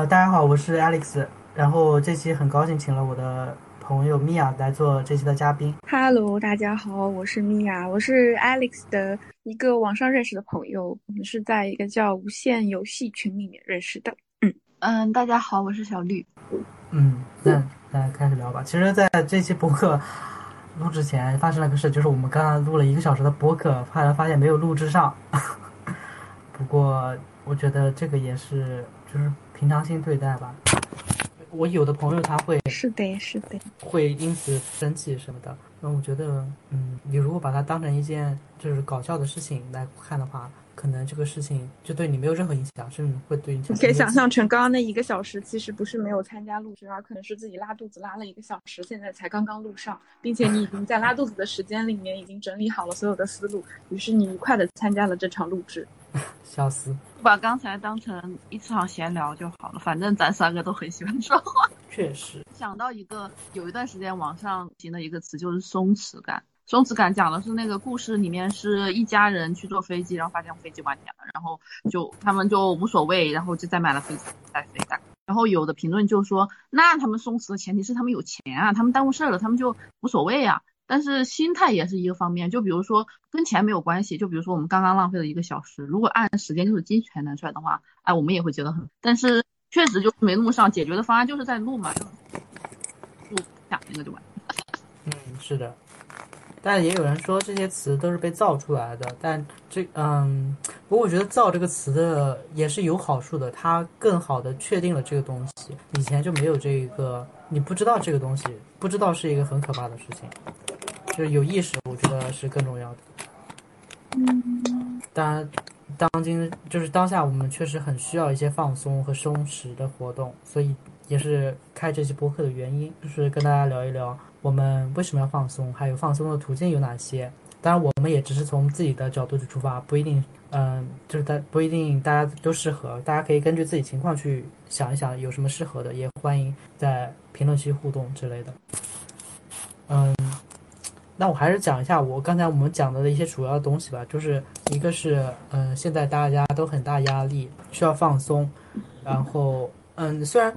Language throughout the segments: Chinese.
啊，大家好，我是 Alex，然后这期很高兴请了我的朋友米娅来做这期的嘉宾。Hello，大家好，我是米娅，我是 Alex 的一个网上认识的朋友，我们是在一个叫无限游戏群里面认识的。嗯嗯，大家好，我是小绿。嗯，那那开始聊吧。其实，在这期博客录之前发生了个事，就是我们刚刚录了一个小时的博客，后来发现没有录制上。不过，我觉得这个也是就是平常心对待吧。我有的朋友他会是的，是的，会因此生气什么的。那我觉得，嗯，你如果把它当成一件就是搞笑的事情来看的话。可能这个事情就对你没有任何影响，甚至会对你。你可以想象成刚刚那一个小时，其实不是没有参加录制，而可能是自己拉肚子拉了一个小时，现在才刚刚录上，并且你已经在拉肚子的时间里面已经整理好了所有的思路，于是你愉快的参加了这场录制。笑死！把刚才当成一场闲聊就好了，反正咱三个都很喜欢说话。确实，想到一个有一段时间网上行的一个词，就是松弛感。松弛感讲的是那个故事里面是一家人去坐飞机，然后发现飞机晚点了，然后就他们就无所谓，然后就再买了飞机再飞。然后有的评论就说，那他们松弛的前提是他们有钱啊，他们耽误事儿了，他们就无所谓啊。但是心态也是一个方面，就比如说跟钱没有关系，就比如说我们刚刚浪费了一个小时，如果按时间就是金钱拿出来的话，哎，我们也会觉得很。但是确实就没录上，解决的方案就是在录嘛，就录下那个就完。嗯，是的。但也有人说这些词都是被造出来的，但这嗯，不过我觉得造这个词的也是有好处的，它更好的确定了这个东西，以前就没有这一个，你不知道这个东西，不知道是一个很可怕的事情，就是有意识，我觉得是更重要的。嗯，当然，当今就是当下，我们确实很需要一些放松和松弛的活动，所以也是开这期播客的原因，就是跟大家聊一聊。我们为什么要放松？还有放松的途径有哪些？当然，我们也只是从自己的角度去出发，不一定，嗯，就是大不一定大家都适合。大家可以根据自己情况去想一想有什么适合的，也欢迎在评论区互动之类的。嗯，那我还是讲一下我刚才我们讲的一些主要的东西吧。就是一个是，嗯，现在大家都很大压力，需要放松。然后，嗯，虽然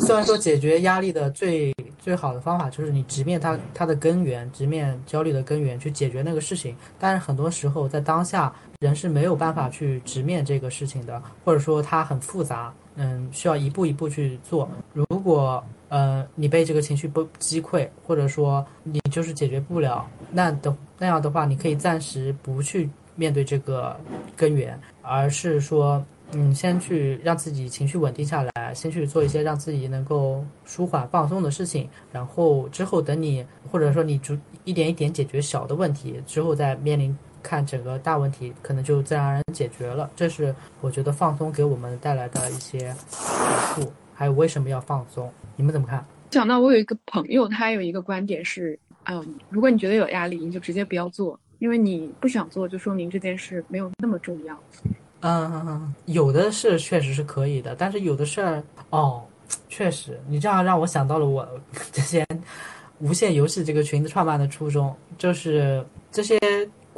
虽然说解决压力的最最好的方法就是你直面它，它的根源，直面焦虑的根源，去解决那个事情。但是很多时候在当下，人是没有办法去直面这个事情的，或者说它很复杂，嗯，需要一步一步去做。如果呃你被这个情绪不击溃，或者说你就是解决不了，那的那样的话，你可以暂时不去面对这个根源，而是说。嗯，先去让自己情绪稳定下来，先去做一些让自己能够舒缓放松的事情，然后之后等你或者说你逐一点一点解决小的问题之后，再面临看整个大问题，可能就自然而然解决了。这是我觉得放松给我们带来的一些好处，还有为什么要放松？你们怎么看？想到我有一个朋友，他有一个观点是，嗯，如果你觉得有压力，你就直接不要做，因为你不想做，就说明这件事没有那么重要。嗯，有的事确实是可以的，但是有的事儿哦，确实，你这样让我想到了我之前无限游戏这个群子创办的初衷，就是这些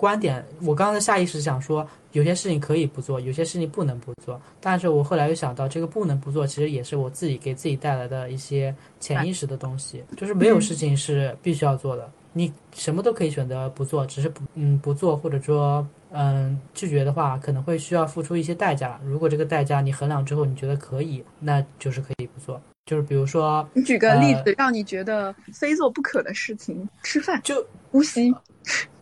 观点。我刚才下意识想说，有些事情可以不做，有些事情不能不做。但是我后来又想到，这个不能不做，其实也是我自己给自己带来的一些潜意识的东西，就是没有事情是必须要做的，你什么都可以选择不做，只是不嗯不做，或者说。嗯，拒绝的话可能会需要付出一些代价。如果这个代价你衡量之后你觉得可以，那就是可以不做。就是比如说，你举个例子，让你觉得非做不可的事情，吃饭就呼吸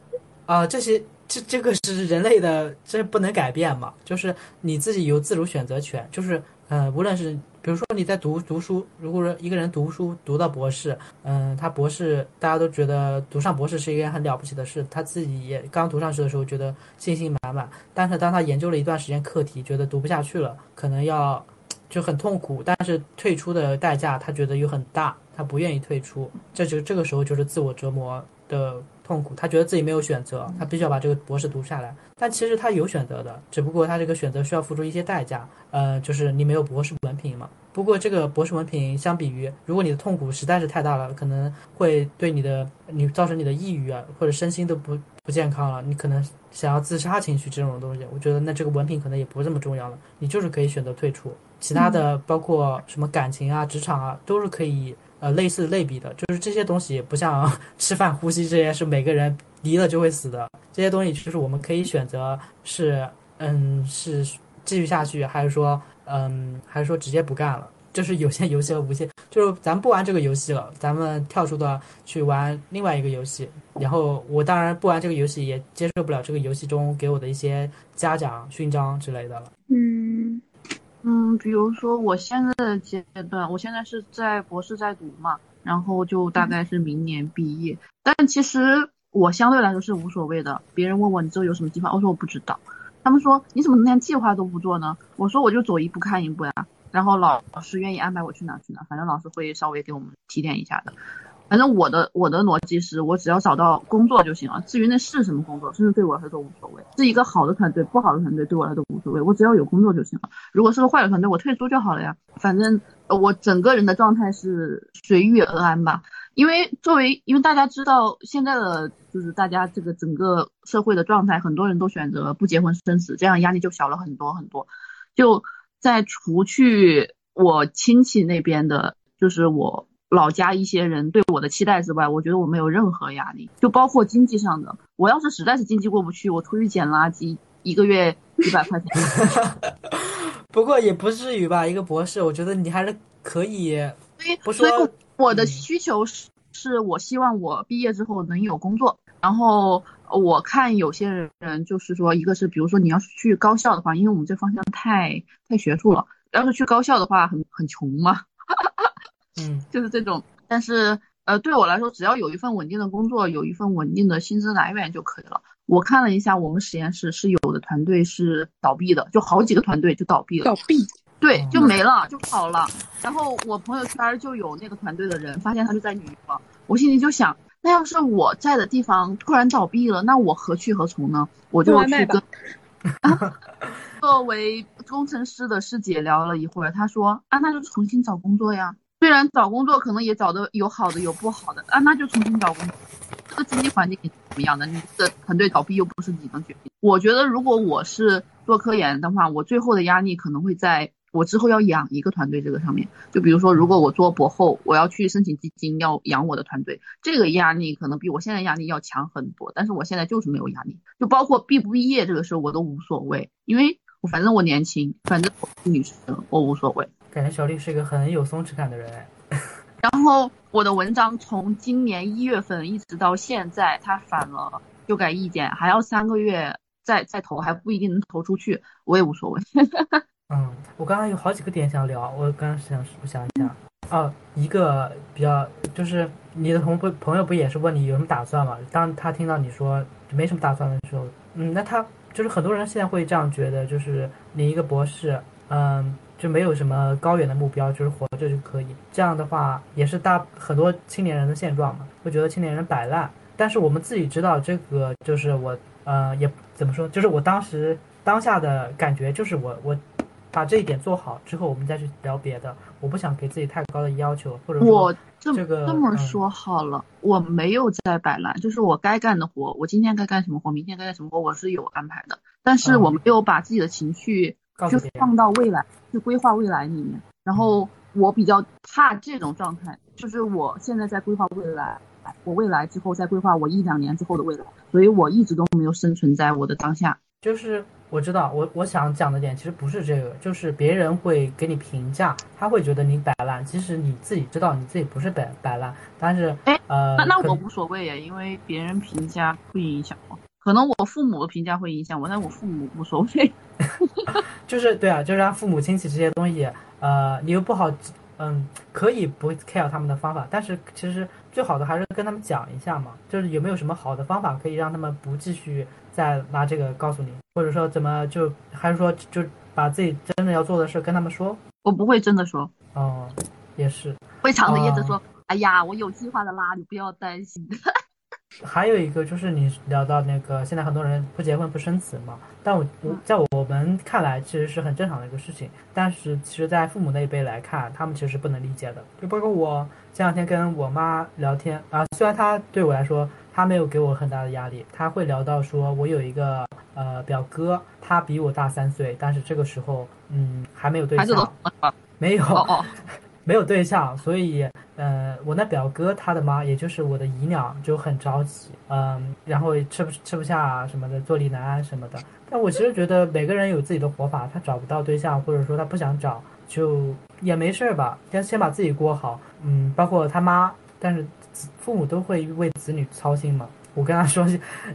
啊，这些这这个是人类的，这不能改变嘛。就是你自己有自主选择权，就是呃，无论是。比如说你在读读书，如果说一个人读书读到博士，嗯，他博士大家都觉得读上博士是一件很了不起的事，他自己也刚读上去的时候觉得信心满满，但是当他研究了一段时间课题，觉得读不下去了，可能要就很痛苦，但是退出的代价他觉得又很大，他不愿意退出，这就这个时候就是自我折磨的。痛苦，他觉得自己没有选择，他必须要把这个博士读下来。但其实他有选择的，只不过他这个选择需要付出一些代价。呃，就是你没有博士文凭嘛。不过这个博士文凭相比于，如果你的痛苦实在是太大了，可能会对你的你造成你的抑郁啊，或者身心都不不健康了，你可能想要自杀情绪这种东西，我觉得那这个文凭可能也不这么重要了，你就是可以选择退出。其他的包括什么感情啊、职场啊，都是可以呃类似类比的，就是这些东西不像 吃饭、呼吸这些是每个人离了就会死的，这些东西就是我们可以选择是嗯是继续下去，还是说嗯还是说直接不干了。就是有些游戏和无限，就是咱不玩这个游戏了，咱们跳出的去玩另外一个游戏。然后我当然不玩这个游戏，也接受不了这个游戏中给我的一些嘉奖、勋章之类的了。嗯嗯，比如说我现在的阶段，我现在是在博士在读嘛，然后就大概是明年毕业。但其实我相对来说是无所谓的。别人问我你之后有什么计划，我说我不知道。他们说你怎么连计划都不做呢？我说我就走一步看一步呀。然后老师愿意安排我去哪去哪，反正老师会稍微给我们提点一下的。反正我的我的逻辑是我只要找到工作就行了，至于那是什么工作，甚至对我来说都无所谓。是一个好的团队，不好的团队对我来说都无所谓，我只要有工作就行了。如果是个坏的团队，我退出就好了呀。反正我整个人的状态是随遇而安吧。因为作为，因为大家知道现在的就是大家这个整个社会的状态，很多人都选择不结婚生子，这样压力就小了很多很多。就在除去我亲戚那边的，就是我老家一些人对我的期待之外，我觉得我没有任何压力，就包括经济上的。我要是实在是经济过不去，我出去捡垃圾，一个月几百块钱。不过也不至于吧，一个博士，我觉得你还是可以。不所以我的需求是，是我希望我毕业之后能有工作。然后我看有些人就是说，一个是比如说你要是去高校的话，因为我们这方向太太学术了，要是去高校的话很很穷嘛，嗯，就是这种。但是呃，对我来说，只要有一份稳定的工作，有一份稳定的薪资来源就可以了。我看了一下，我们实验室是有的团队是倒闭的，就好几个团队就倒闭了。倒闭。对，就没了，就跑了。然后我朋友圈就有那个团队的人，发现他就在女方。我心里就想，那要是我在的地方突然倒闭了，那我何去何从呢？我就去跟 作为工程师的师姐聊了一会儿，她说啊，那就重新找工作呀。虽然找工作可能也找的有好的有不好的啊，那就重新找工作。这个经济环境怎么样的？你的团队倒闭又不是你能决定。我觉得如果我是做科研的话，我最后的压力可能会在。我之后要养一个团队，这个上面，就比如说，如果我做博后，我要去申请基金，要养我的团队，这个压力可能比我现在压力要强很多。但是我现在就是没有压力，就包括毕不毕业这个事我都无所谓，因为我反正我年轻，反正我是女生，我无所谓。感觉小丽是一个很有松弛感的人。然后我的文章从今年一月份一直到现在，他反了修改意见，还要三个月再再投，还不一定能投出去，我也无所谓。嗯，我刚刚有好几个点想聊，我刚刚想我想一下，哦，一个比较就是你的同不朋友不也是问你有什么打算嘛？当他听到你说没什么打算的时候，嗯，那他就是很多人现在会这样觉得，就是你一个博士，嗯，就没有什么高远的目标，就是活着就可以。这样的话也是大很多青年人的现状嘛，会觉得青年人摆烂。但是我们自己知道，这个就是我，呃，也怎么说，就是我当时当下的感觉，就是我我。把这一点做好之后，我们再去聊别的。我不想给自己太高的要求，或者我这这个这么说好了，我没有在摆烂，就是我该干的活，我今天该干什么活，明天该干什么活，我是有安排的。但是我没有把自己的情绪去放到未来，去规划未来里面。然后我比较怕这种状态，就是我现在在规划未来，我未来之后再规划我一两年之后的未来，所以我一直都没有生存在我的当下。就是我知道，我我想讲的点其实不是这个，就是别人会给你评价，他会觉得你摆烂。其实你自己知道你自己不是摆摆烂，但是哎，呃，那那我无所谓呀，因为别人评价不影响我，可能我父母的评价会影响我，但我父母无所谓。就是对啊，就是让父母亲戚这些东西，呃，你又不好，嗯，可以不 care 他们的方法，但是其实最好的还是跟他们讲一下嘛，就是有没有什么好的方法可以让他们不继续。再拿这个告诉你，或者说怎么就还是说就把自己真的要做的事跟他们说？我不会真的说。哦，也是会藏着掖着说。哎呀，我有计划的啦，你不要担心。还有一个就是你聊到那个现在很多人不结婚不生子嘛，但我我在我们看来其实是很正常的一个事情，但是其实在父母那一辈来看，他们其实是不能理解的。就包括我前两天跟我妈聊天啊，虽然她对我来说。她没有给我很大的压力，她会聊到说我有一个呃表哥，他比我大三岁，但是这个时候嗯还没有对象，没有哦哦，没有对象，所以呃，我那表哥他的妈，也就是我的姨娘，就很着急，嗯，然后吃不吃不下啊什么的，坐立难安什么的。但我其实觉得每个人有自己的活法，他找不到对象，或者说他不想找，就也没事儿吧，先先把自己过好，嗯，包括他妈，但是父母都会为子女操心嘛。我跟他说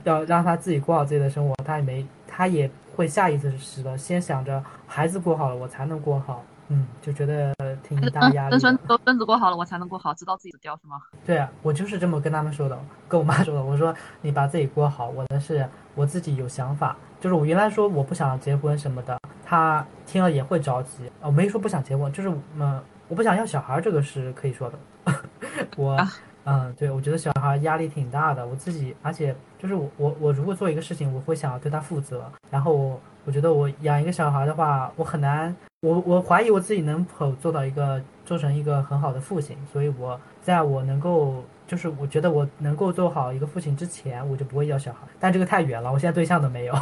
要让他自己过好自己的生活，他也没，他也会下意识的先想着孩子过好了，我才能过好。嗯，就觉得挺大压力的。跟孙都孙子过好了，我才能过好，知道自己死掉是吗？对啊，我就是这么跟他们说的，跟我妈说的。我说你把自己过好，我的是我自己有想法。就是我原来说我不想结婚什么的，他听了也会着急。我没说不想结婚，就是嗯，我不想要小孩，这个是可以说的。我啊嗯，对，我觉得小孩压力挺大的。我自己，而且就是我我我如果做一个事情，我会想要对他负责。然后我我觉得我养一个小孩的话，我很难，我我怀疑我自己能否做到一个做成一个很好的父亲。所以我在我能够，就是我觉得我能够做好一个父亲之前，我就不会要小孩。但这个太远了，我现在对象都没有。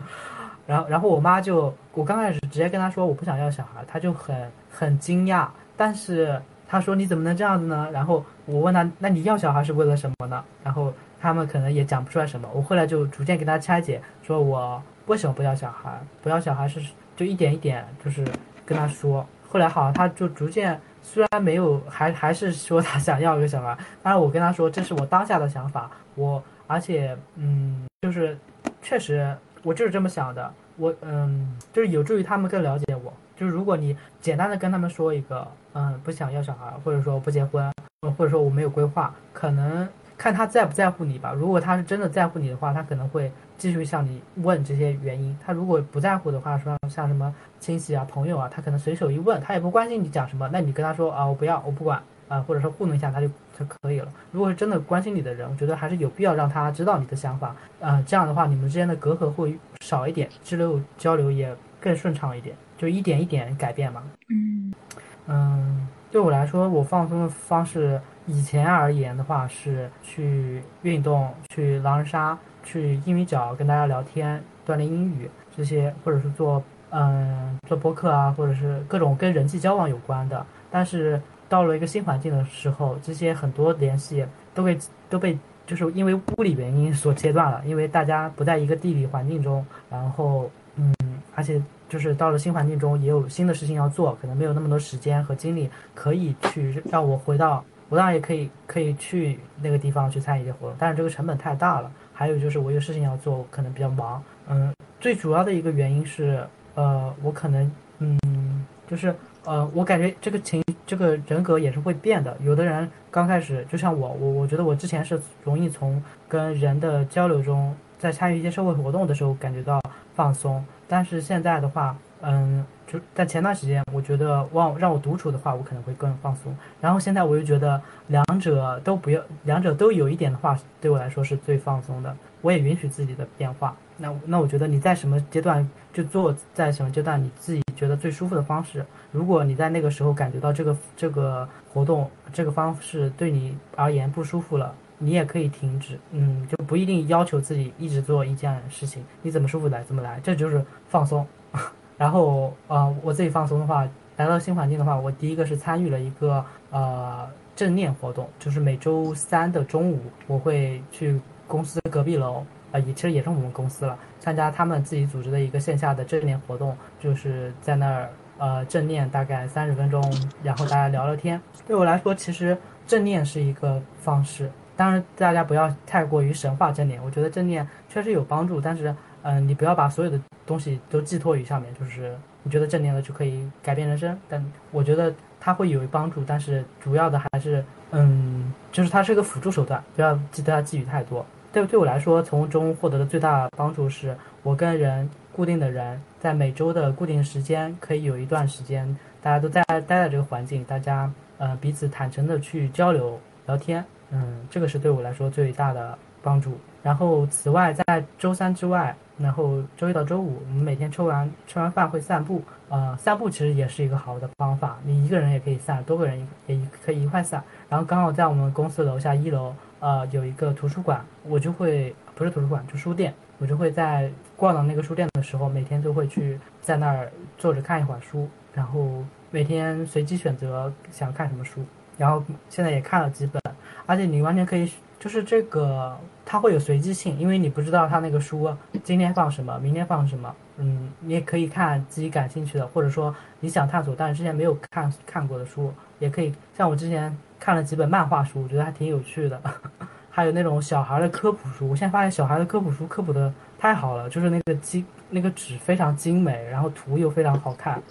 然后然后我妈就，我刚开始直接跟她说我不想要小孩，她就很很惊讶，但是。她说：“你怎么能这样子呢？”然后我问她：“那你要小孩是为了什么呢？”然后他们可能也讲不出来什么。我后来就逐渐给她拆解，说我为什么不要小孩？不要小孩是就一点一点就是跟她说。后来好像她就逐渐，虽然没有，还还是说她想要一个小孩。但是我跟她说这是我当下的想法，我而且嗯，就是确实我就是这么想的。我嗯，就是有助于他们更了解我。就是如果你简单的跟他们说一个，嗯，不想要小孩，或者说不结婚，或者说我没有规划，可能看他在不在乎你吧。如果他是真的在乎你的话，他可能会继续向你问这些原因。他如果不在乎的话，说像什么亲戚啊、朋友啊，他可能随手一问，他也不关心你讲什么，那你跟他说啊，我不要，我不管啊，或者说糊弄一下他就就可以了。如果是真的关心你的人，我觉得还是有必要让他知道你的想法，啊，这样的话你们之间的隔阂会少一点，交流交流也更顺畅一点。就一点一点改变嘛。嗯嗯，对我来说，我放松的方式，以前而言的话是去运动，去狼人杀，去英语角跟大家聊天，锻炼英语这些，或者是做嗯做播客啊，或者是各种跟人际交往有关的。但是到了一个新环境的时候，这些很多联系都被都被就是因为物理原因所切断了，因为大家不在一个地理环境中，然后嗯，而且。就是到了新环境中，也有新的事情要做，可能没有那么多时间和精力可以去让我回到。我当然也可以可以去那个地方去参与一些活动，但是这个成本太大了。还有就是我有事情要做，可能比较忙。嗯，最主要的一个原因是，呃，我可能嗯，就是呃，我感觉这个情这个人格也是会变的。有的人刚开始就像我，我我觉得我之前是容易从跟人的交流中，在参与一些社会活动的时候感觉到放松。但是现在的话，嗯，就在前段时间，我觉得让让我独处的话，我可能会更放松。然后现在我又觉得两者都不要，两者都有一点的话，对我来说是最放松的。我也允许自己的变化。那那我觉得你在什么阶段就做，在什么阶段你自己觉得最舒服的方式。如果你在那个时候感觉到这个这个活动这个方式对你而言不舒服了。你也可以停止，嗯，就不一定要求自己一直做一件事情，你怎么舒服来怎么来，这就是放松。然后，呃，我自己放松的话，来到新环境的话，我第一个是参与了一个呃正念活动，就是每周三的中午，我会去公司隔壁楼，呃，也其实也是我们公司了，参加他们自己组织的一个线下的正念活动，就是在那儿呃正念大概三十分钟，然后大家聊聊天。对我来说，其实正念是一个方式。当然，大家不要太过于神话正念。我觉得正念确实有帮助，但是，嗯，你不要把所有的东西都寄托于上面。就是你觉得正念了就可以改变人生，但我觉得它会有帮助，但是主要的还是，嗯，就是它是个辅助手段，不要记得它寄予太多。对，对我来说，从中获得的最大帮助是我跟人固定的人，在每周的固定时间，可以有一段时间，大家都在待在这个环境，大家，呃，彼此坦诚的去交流聊天。嗯，这个是对我来说最大的帮助。然后，此外，在周三之外，然后周一到周五，我们每天抽完吃完饭会散步。呃，散步其实也是一个好的方法，你一个人也可以散，多个人也可以一块散。然后刚好在我们公司楼下一楼，呃有一个图书馆，我就会不是图书馆，就书店，我就会在逛到那个书店的时候，每天都会去在那儿坐着看一会儿书，然后每天随机选择想看什么书，然后现在也看了几本，而且你完全可以。就是这个，它会有随机性，因为你不知道它那个书今天放什么，明天放什么。嗯，你也可以看自己感兴趣的，或者说你想探索但是之前没有看看过的书，也可以。像我之前看了几本漫画书，我觉得还挺有趣的。还有那种小孩的科普书，我现在发现小孩的科普书科普的太好了，就是那个精那个纸非常精美，然后图又非常好看，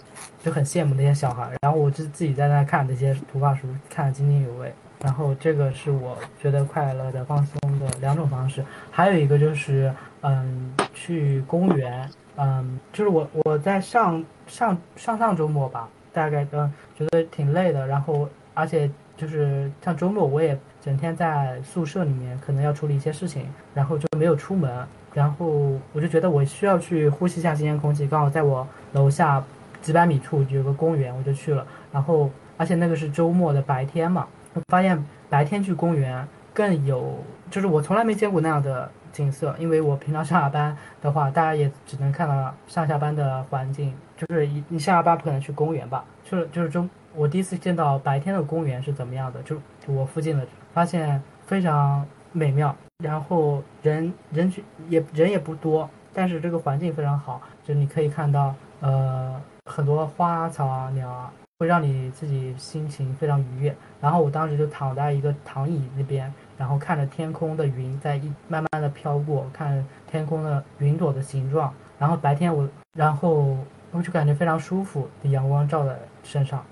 就很羡慕那些小孩。然后我就自己在那看那些图画书，看得津津有味。然后这个是我觉得快乐的放松的两种方式，还有一个就是，嗯，去公园，嗯，就是我我在上上上上周末吧，大概嗯觉得挺累的，然后而且就是像周末我也整天在宿舍里面，可能要处理一些事情，然后就没有出门，然后我就觉得我需要去呼吸一下新鲜空气，刚好在我楼下几百米处有个公园，我就去了，然后而且那个是周末的白天嘛。发现白天去公园更有，就是我从来没见过那样的景色。因为我平常上下班的话，大家也只能看到上下班的环境，就是你你上下班不可能去公园吧？就是就是中，我第一次见到白天的公园是怎么样的？就我附近的，发现非常美妙，然后人人群也人也不多，但是这个环境非常好，就你可以看到呃很多花草啊鸟啊。会让你自己心情非常愉悦。然后我当时就躺在一个躺椅那边，然后看着天空的云在一慢慢的飘过，看天空的云朵的形状。然后白天我，然后我就感觉非常舒服，阳光照在身上。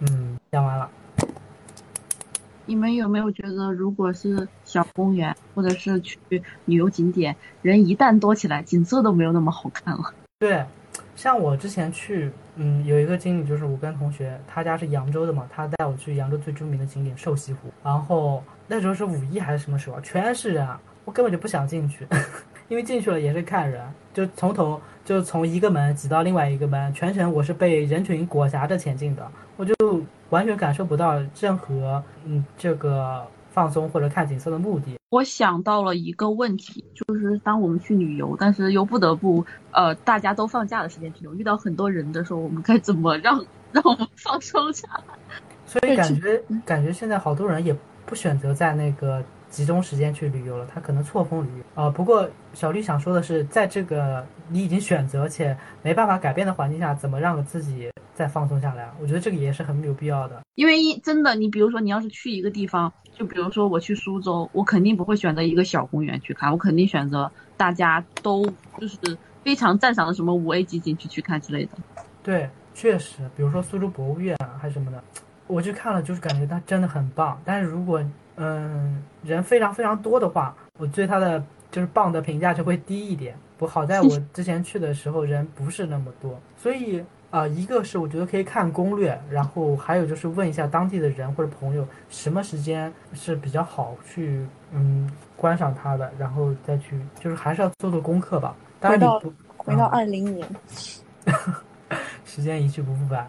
嗯，讲完了。你们有没有觉得，如果是小公园或者是去旅游景点，人一旦多起来，景色都没有那么好看了？对。像我之前去，嗯，有一个经历，就是我跟同学，他家是扬州的嘛，他带我去扬州最著名的景点瘦西湖，然后那时候是五一还是什么时候，全是人，我根本就不想进去，因为进去了也是看人，就从头就从一个门挤到另外一个门，全程我是被人群裹挟着前进的，我就完全感受不到任何嗯这个。放松或者看景色的目的，我想到了一个问题，就是当我们去旅游，但是又不得不呃大家都放假的时间去游，遇到很多人的时候，我们该怎么让让我们放松下来？所以感觉感觉现在好多人也不选择在那个集中时间去旅游了，他可能错峰旅游啊。不过小绿想说的是，在这个你已经选择且没办法改变的环境下，怎么让自己再放松下来？我觉得这个也是很有必要的。因为一真的，你比如说你要是去一个地方。就比如说我去苏州，我肯定不会选择一个小公园去看，我肯定选择大家都就是非常赞赏的什么五 A 级景区去看之类的。对，确实，比如说苏州博物院啊，还是什么的，我去看了，就是感觉它真的很棒。但是如果嗯人非常非常多的话，我对它的就是棒的评价就会低一点。不好在我之前去的时候人不是那么多，所以。啊，一个是我觉得可以看攻略，然后还有就是问一下当地的人或者朋友，什么时间是比较好去嗯观赏它的，然后再去，就是还是要做做功课吧。回到回到二零年，时间一去不复返。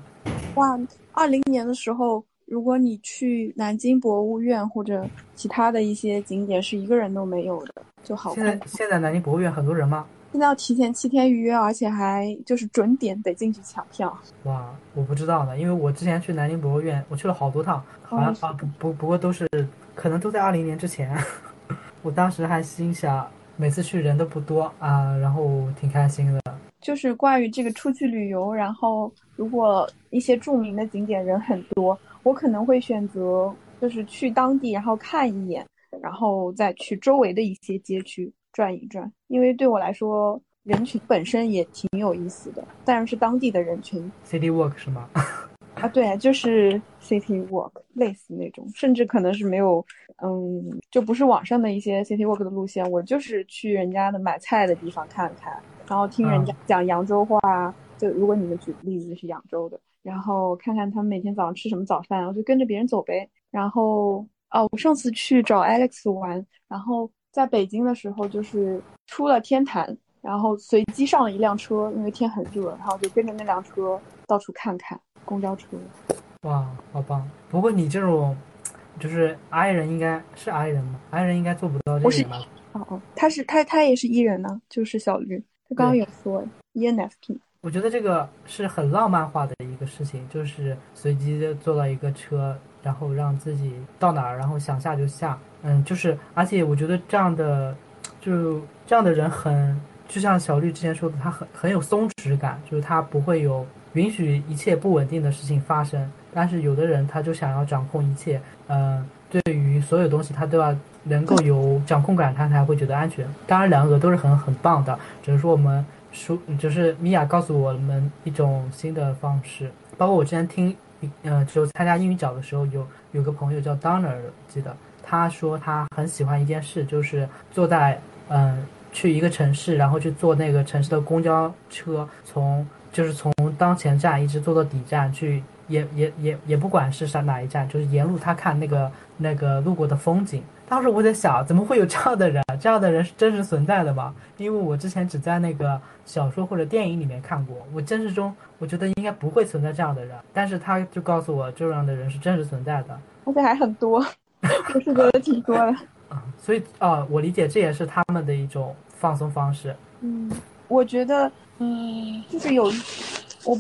哇，二零年的时候，如果你去南京博物院或者其他的一些景点，是一个人都没有的，就好。现在现在南京博物院很多人吗？现在要提前七天预约，而且还就是准点得进去抢票。哇，我不知道呢，因为我之前去南京博物院，我去了好多趟，好像啊不不不过都是可能都在二零年之前。我当时还心想，每次去人都不多啊，然后挺开心的。就是关于这个出去旅游，然后如果一些著名的景点人很多，我可能会选择就是去当地，然后看一眼，然后再去周围的一些街区。转一转，因为对我来说，人群本身也挺有意思的，当然是当地的人群。City Walk 是吗？啊，对，就是 City Walk，类似那种，甚至可能是没有，嗯，就不是网上的一些 City Walk 的路线，我就是去人家的买菜的地方看看，然后听人家讲扬州话。就如果你们举例子是扬州的，然后看看他们每天早上吃什么早饭，我就跟着别人走呗。然后，哦，我上次去找 Alex 玩，然后。在北京的时候，就是出了天坛，然后随机上了一辆车，因为天很热，然后就跟着那辆车到处看看公交车。哇，好棒！不过你这种就是 I 人应该是 I 人吗？I 人应该做不到这我是点吧？哦哦，他是他他也是 E 人呢，就是小绿，他刚刚有说 ENFP，我觉得这个是很浪漫化的一个事情，就是随机的坐到一个车，然后让自己到哪儿，然后想下就下。嗯，就是而且我觉得这样的，就这样的人很，就像小绿之前说的，他很很有松弛感，就是他不会有允许一切不稳定的事情发生。但是有的人他就想要掌控一切，嗯，对于所有东西他都要能够有掌控感，他才会觉得安全。当然，两个都是很很棒的，只是说我们说，就是米娅告诉我们一种新的方式。包括我之前听，呃，就参加英语角的时候，有有个朋友叫 Donner，记得他说他很喜欢一件事，就是坐在嗯、去一个城市，然后去坐那个城市的公交车，从就是从当前站一直坐到底站去，也也也也不管是上哪一站，就是沿路他看那个那个路过的风景。当时我在想，怎么会有这样的人？这样的人是真实存在的吗？因为我之前只在那个小说或者电影里面看过，我真实中我觉得应该不会存在这样的人。但是他就告诉我，这样的人是真实存在的。而且还很多，我是觉得挺多的。啊，所以啊，我理解这也是他们的一种放松方式。嗯，我觉得，嗯，就是有，我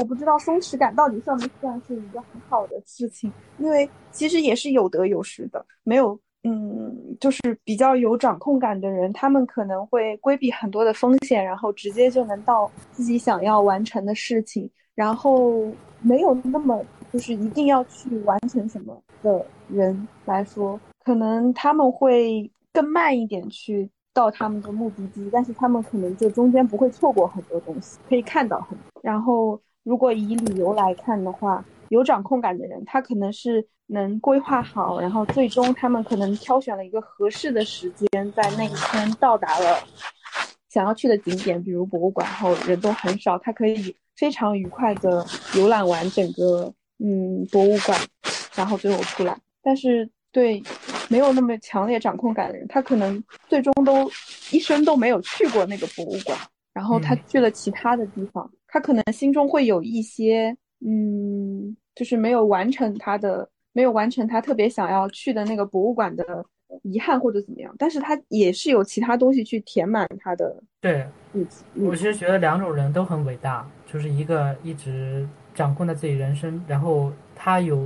我不知道松弛感到底算不算是一个很好的事情，因为其实也是有得有失的。没有，嗯，就是比较有掌控感的人，他们可能会规避很多的风险，然后直接就能到自己想要完成的事情，然后没有那么就是一定要去完成什么的人来说，可能他们会更慢一点去到他们的目的地，但是他们可能就中间不会错过很多东西，可以看到很多。然后，如果以旅游来看的话，有掌控感的人，他可能是能规划好，然后最终他们可能挑选了一个合适的时间，在那一天到达了想要去的景点，比如博物馆，然后人都很少，他可以非常愉快的游览完整个嗯博物馆，然后最后出来。但是对没有那么强烈掌控感的人，他可能最终都一生都没有去过那个博物馆，然后他嗯去了其他的地方，他可能心中会有一些嗯，就是没有完成他的，没有完成他特别想要去的那个博物馆的遗憾或者怎么样，但是他也是有其他东西去填满他的对。我其实觉得两种人都很伟大，就是一个一直掌控着自己人生，然后他有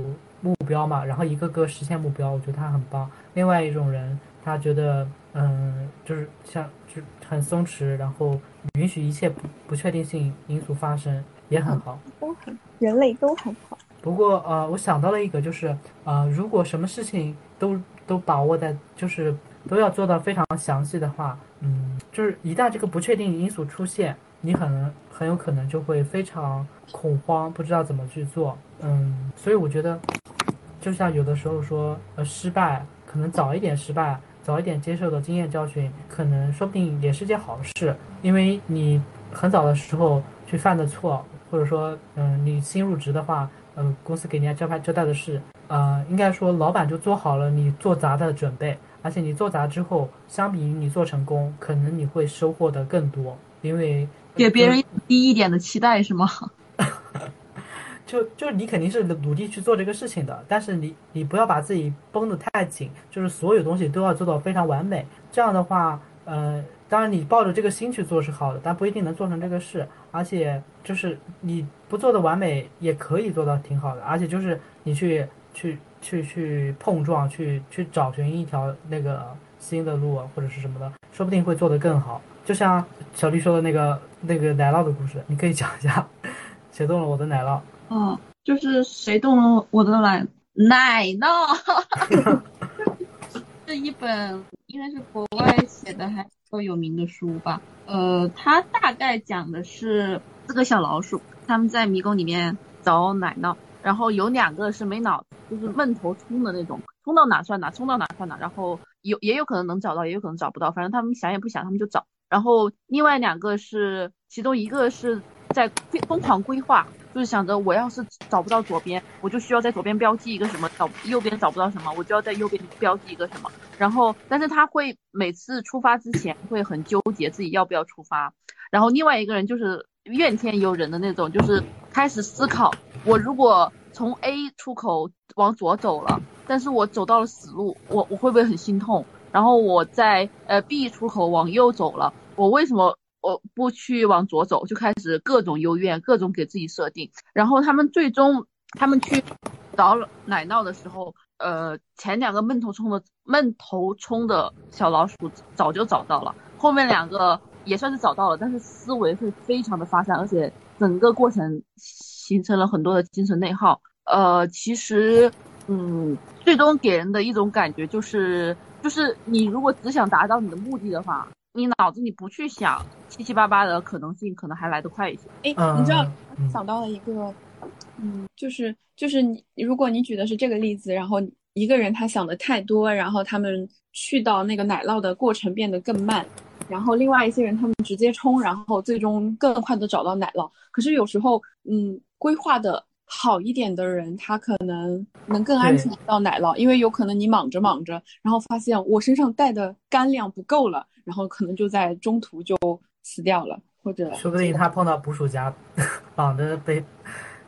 目标嘛，然后一个个实现目标，我觉得他很棒。另外一种人，他觉得嗯，就是像就很松弛，然后允许一切不不确定性因素发生，也很好。都很人类都很好。不过呃，我想到了一个，就是呃，如果什么事情都都把握在，就是都要做到非常详细的话，嗯，就是一旦这个不确定因素出现，你很很有可能就会非常恐慌，不知道怎么去做，嗯，所以我觉得，就像有的时候说，呃，失败可能早一点失败，早一点接受的经验教训，可能说不定也是件好事，因为你很早的时候去犯的错，或者说，嗯，你新入职的话，呃，公司给人家交派交代的是，呃，应该说老板就做好了你做砸的准备，而且你做砸之后，相比于你做成功，可能你会收获的更多，因为给别人低一点的期待是吗？就就是你肯定是努力去做这个事情的，但是你你不要把自己绷得太紧，就是所有东西都要做到非常完美。这样的话，呃，当然你抱着这个心去做是好的，但不一定能做成这个事。而且就是你不做的完美也可以做到挺好的，而且就是你去去去去碰撞，去去找寻一条那个新的路或者是什么的，说不定会做得更好。就像小丽说的那个那个奶酪的故事，你可以讲一下，谁动了我的奶酪。嗯，就是谁动了我的奶奶酪？是一本应该是国外写的还较有名的书吧。呃，它大概讲的是四个小老鼠，他们在迷宫里面找奶酪，然后有两个是没脑，就是闷头冲的那种，冲到哪算哪，冲到哪算哪，然后有也有可能能找到，也有可能找不到，反正他们想也不想，他们就找。然后另外两个是，其中一个是在疯狂规划，就是想着我要是找不到左边，我就需要在左边标记一个什么，找右边找不到什么，我就要在右边标记一个什么。然后，但是他会每次出发之前会很纠结自己要不要出发。然后另外一个人就是怨天尤人的那种，就是开始思考，我如果从 A 出口往左走了，但是我走到了死路，我我会不会很心痛？然后我在呃 B 出口往右走了，我为什么我不去往左走？就开始各种幽怨，各种给自己设定。然后他们最终他们去找奶酪的时候，呃，前两个闷头冲的闷头冲的小老鼠早就找到了，后面两个也算是找到了，但是思维会非常的发散，而且整个过程形成了很多的精神内耗。呃，其实，嗯，最终给人的一种感觉就是。就是你如果只想达到你的目的的话，你脑子里不去想七七八八的可能性，可能还来得快一些。哎，你知道想到了一个，嗯，就是就是你如果你举的是这个例子，然后一个人他想的太多，然后他们去到那个奶酪的过程变得更慢，然后另外一些人他们直接冲，然后最终更快的找到奶酪。可是有时候，嗯，规划的。好一点的人，他可能能更安全到奶酪，因为有可能你莽着莽着，然后发现我身上带的干粮不够了，然后可能就在中途就死掉了，或者说不定他碰到捕鼠夹，绑着被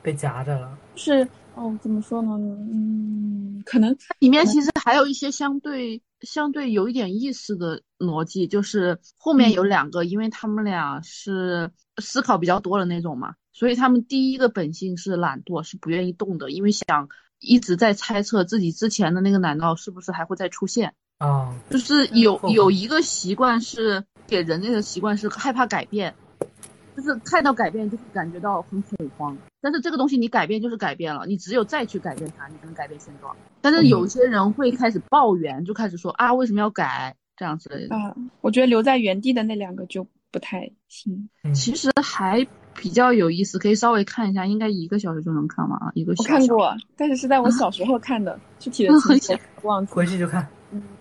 被夹着了。是哦，怎么说呢？嗯，可能里面其实还有一些相对相对有一点意思的逻辑，就是后面有两个，因为他们俩是思考比较多的那种嘛。所以他们第一个本性是懒惰，是不愿意动的，因为想一直在猜测自己之前的那个奶酪是不是还会再出现啊。就是有有一个习惯是给人类的习惯是害怕改变，就是看到改变就会感觉到很恐慌。但是这个东西你改变就是改变了，你只有再去改变它，你才能改变现状。但是有些人会开始抱怨，就开始说啊为什么要改这样子的。啊，我觉得留在原地的那两个就不太行。其实还。比较有意思，可以稍微看一下，应该一个小时就能看完啊。一个我看过，但是是在我小时候看的，具体的情节忘记回去就看。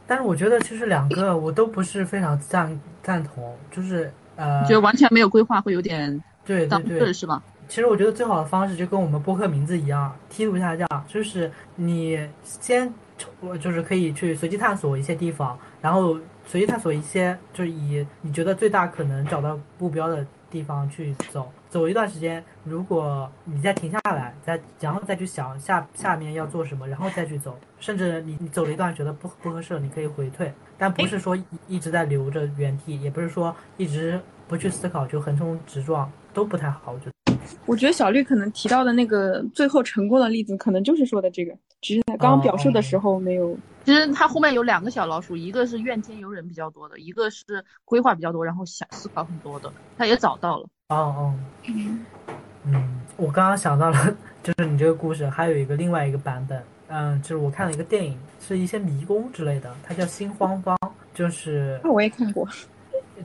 但是我觉得其实两个我都不是非常赞赞同，就是呃，觉得完全没有规划会有点对对对，是吧？其实我觉得最好的方式就跟我们播客名字一样，梯度下降，就是你先我就是可以去随机探索一些地方，然后随机探索一些，就是以你觉得最大可能找到目标的地方去走。走一段时间，如果你再停下来，再然后再去想下下面要做什么，然后再去走，甚至你你走了一段觉得不不合适，你可以回退，但不是说一直在留着原地，也不是说一直不去思考就横冲直撞，都不太好。我觉得，我觉得小绿可能提到的那个最后成功的例子，可能就是说的这个，只是在刚刚表述的时候没有。其实他后面有两个小老鼠，一个是怨天尤人比较多的，一个是规划比较多，然后想思考很多的，他也找到了。哦哦，嗯，我刚刚想到了，就是你这个故事还有一个另外一个版本，嗯，就是我看了一个电影，是一些迷宫之类的，它叫《心慌慌》，就是那我也看过，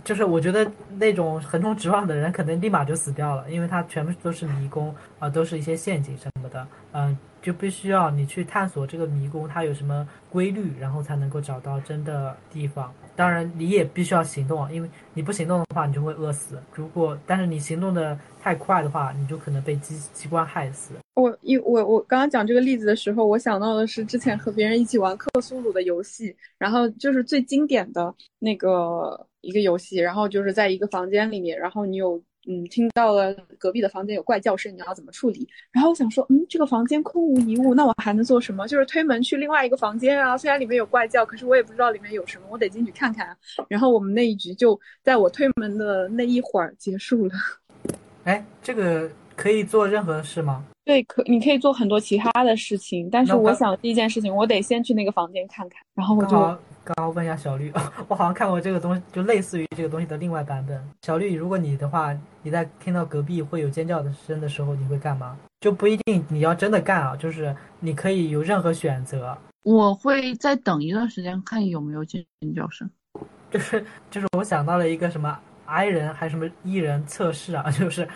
就是我觉得那种横冲直撞的人可能立马就死掉了，因为它全部都是迷宫啊，都是一些陷阱什么的，嗯，就必须要你去探索这个迷宫它有什么规律，然后才能够找到真的地方。当然，你也必须要行动，因为你不行动的话，你就会饿死。如果但是你行动的太快的话，你就可能被机机关害死。我一我我刚刚讲这个例子的时候，我想到的是之前和别人一起玩克苏鲁的游戏，然后就是最经典的那个一个游戏，然后就是在一个房间里面，然后你有。嗯，听到了隔壁的房间有怪叫声，你要怎么处理？然后我想说，嗯，这个房间空无一物，那我还能做什么？就是推门去另外一个房间啊。虽然里面有怪叫，可是我也不知道里面有什么，我得进去看看。然后我们那一局就在我推门的那一会儿结束了。哎，这个可以做任何事吗？对，可你可以做很多其他的事情，但是我想第一件事情，我得先去那个房间看看，然后我就。刚刚问一下小绿，我好像看过这个东西，就类似于这个东西的另外版本。小绿，如果你的话，你在听到隔壁会有尖叫的声的时候，你会干嘛？就不一定你要真的干啊，就是你可以有任何选择。我会再等一段时间，看有没有尖叫声。就是就是，我想到了一个什么 I 人还是什么 E 人测试啊，就是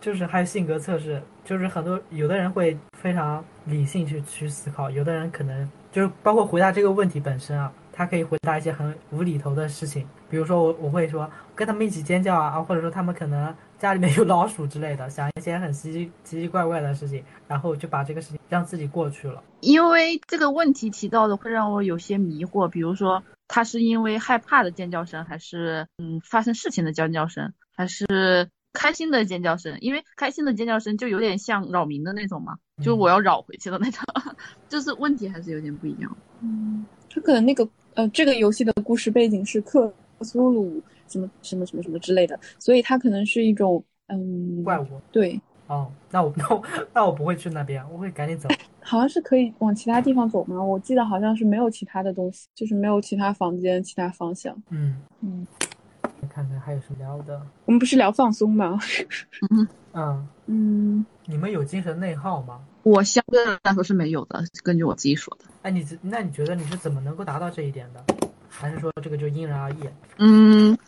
就是还有性格测试，就是很多有的人会非常理性去去思考，有的人可能就是包括回答这个问题本身啊。他可以回答一些很无厘头的事情，比如说我我会说跟他们一起尖叫啊啊，或者说他们可能家里面有老鼠之类的，想一些很奇奇奇奇怪怪的事情，然后就把这个事情让自己过去了。因为这个问题提到的会让我有些迷惑，比如说他是因为害怕的尖叫声，还是嗯发生事情的尖叫声，还是开心的尖叫声？因为开心的尖叫声就有点像扰民的那种嘛。就是我要扰回去的那种，就是问题还是有点不一样。嗯，他可能那个呃，这个游戏的故事背景是克苏鲁什么什么什么什么之类的，所以它可能是一种嗯怪物。对，哦，那我那我那我不会去那边，我会赶紧走。好像是可以往其他地方走吗？我记得好像是没有其他的东西，就是没有其他房间、其他方向。嗯嗯，看看还有什么聊的。我们不是聊放松吗？嗯嗯，你们有精神内耗吗？我相对来说是没有的，根据我自己说的。哎，你那你觉得你是怎么能够达到这一点的？还是说这个就因人而异？嗯，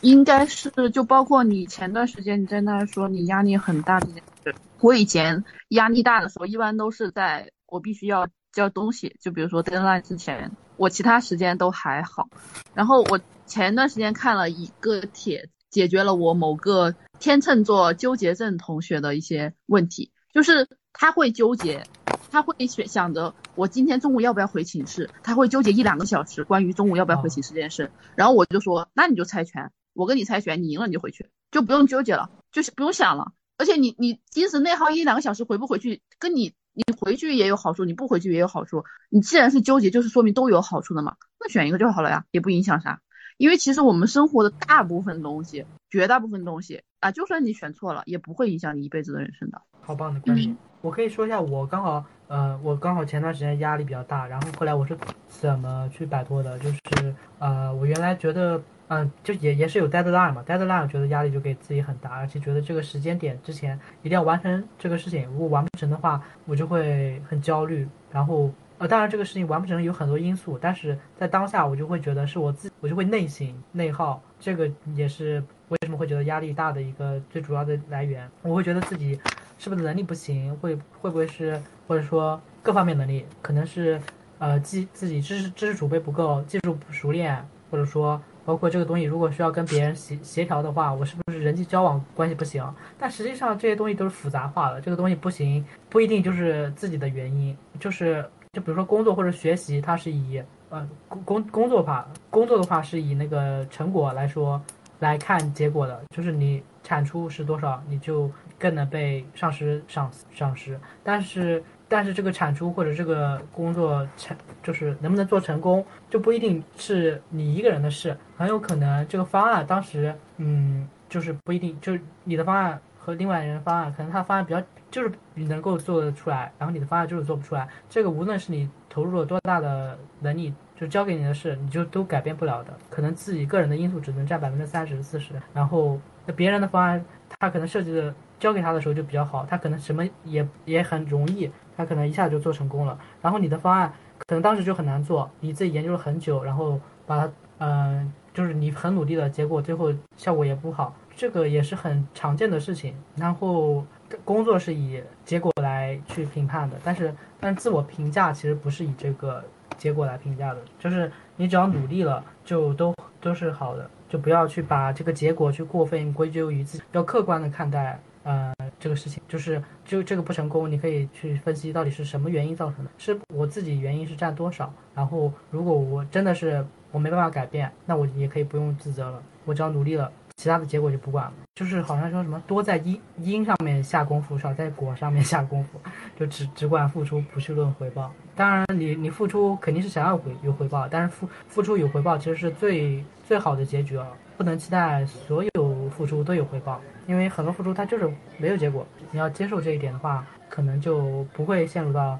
应该是就包括你前段时间你在那说你压力很大这件事。我以前压力大的时候，一般都是在我必须要交东西，就比如说 deadline 之前，我其他时间都还好。然后我前段时间看了一个帖，解决了我某个天秤座纠结症同学的一些问题，就是他会纠结，他会想想着我今天中午要不要回寝室，他会纠结一两个小时关于中午要不要回寝室这件事。然后我就说，那你就猜拳，我跟你猜拳，你赢了你就回去，就不用纠结了，就是不用想了。而且你你精神内耗一两个小时回不回去，跟你你回去也有好处，你不回去也有好处。你既然是纠结，就是说明都有好处的嘛，那选一个就好了呀，也不影响啥。因为其实我们生活的大部分东西，绝大部分东西啊，就算你选错了，也不会影响你一辈子的人生的。好棒的观点，我可以说一下，我刚好呃，我刚好前段时间压力比较大，然后后来我是怎么去摆脱的？就是呃，我原来觉得。嗯，就也也是有 deadline 嘛，deadline 我觉得压力就给自己很大，而且觉得这个时间点之前一定要完成这个事情，如果完不成的话，我就会很焦虑。然后呃，当然这个事情完不成有很多因素，但是在当下我就会觉得是我自我就会内省内耗，这个也是为什么会觉得压力大的一个最主要的来源。我会觉得自己是不是能力不行，会会不会是或者说各方面能力可能是呃技自己知识知识储备不够，技术不熟练，或者说。包括这个东西，如果需要跟别人协协调的话，我是不是人际交往关系不行？但实际上这些东西都是复杂化的，这个东西不行，不一定就是自己的原因，就是就比如说工作或者学习，它是以呃工工工作法，工作的话是以那个成果来说来看结果的，就是你产出是多少，你就更能被上司赏赏识。但是。但是这个产出或者这个工作成就是能不能做成功，就不一定是你一个人的事，很有可能这个方案当时，嗯，就是不一定，就是你的方案和另外人的方案，可能他方案比较就是你能够做得出来，然后你的方案就是做不出来，这个无论是你投入了多大的能力，就交给你的事，你就都改变不了的，可能自己个人的因素只能占百分之三十四十，然后那别人的方案，他可能设计的交给他的时候就比较好，他可能什么也也很容易。他可能一下就做成功了，然后你的方案可能当时就很难做，你自己研究了很久，然后把它，嗯，就是你很努力的结果，最后效果也不好，这个也是很常见的事情。然后工作是以结果来去评判的，但是但自我评价其实不是以这个结果来评价的，就是你只要努力了，就都都是好的，就不要去把这个结果去过分归咎于自己，要客观的看待。呃，这个事情就是就这个不成功，你可以去分析到底是什么原因造成的，是我自己原因是占多少。然后如果我真的是我没办法改变，那我也可以不用自责了，我只要努力了，其他的结果就不管了。就是好像说什么多在因因上面下功夫，少在果上面下功夫，就只只管付出，不去论回报。当然，你你付出肯定是想要回有回报，但是付付出有回报其实是最最好的结局了，不能期待所有付出都有回报。因为很多付出它就是没有结果，你要接受这一点的话，可能就不会陷入到，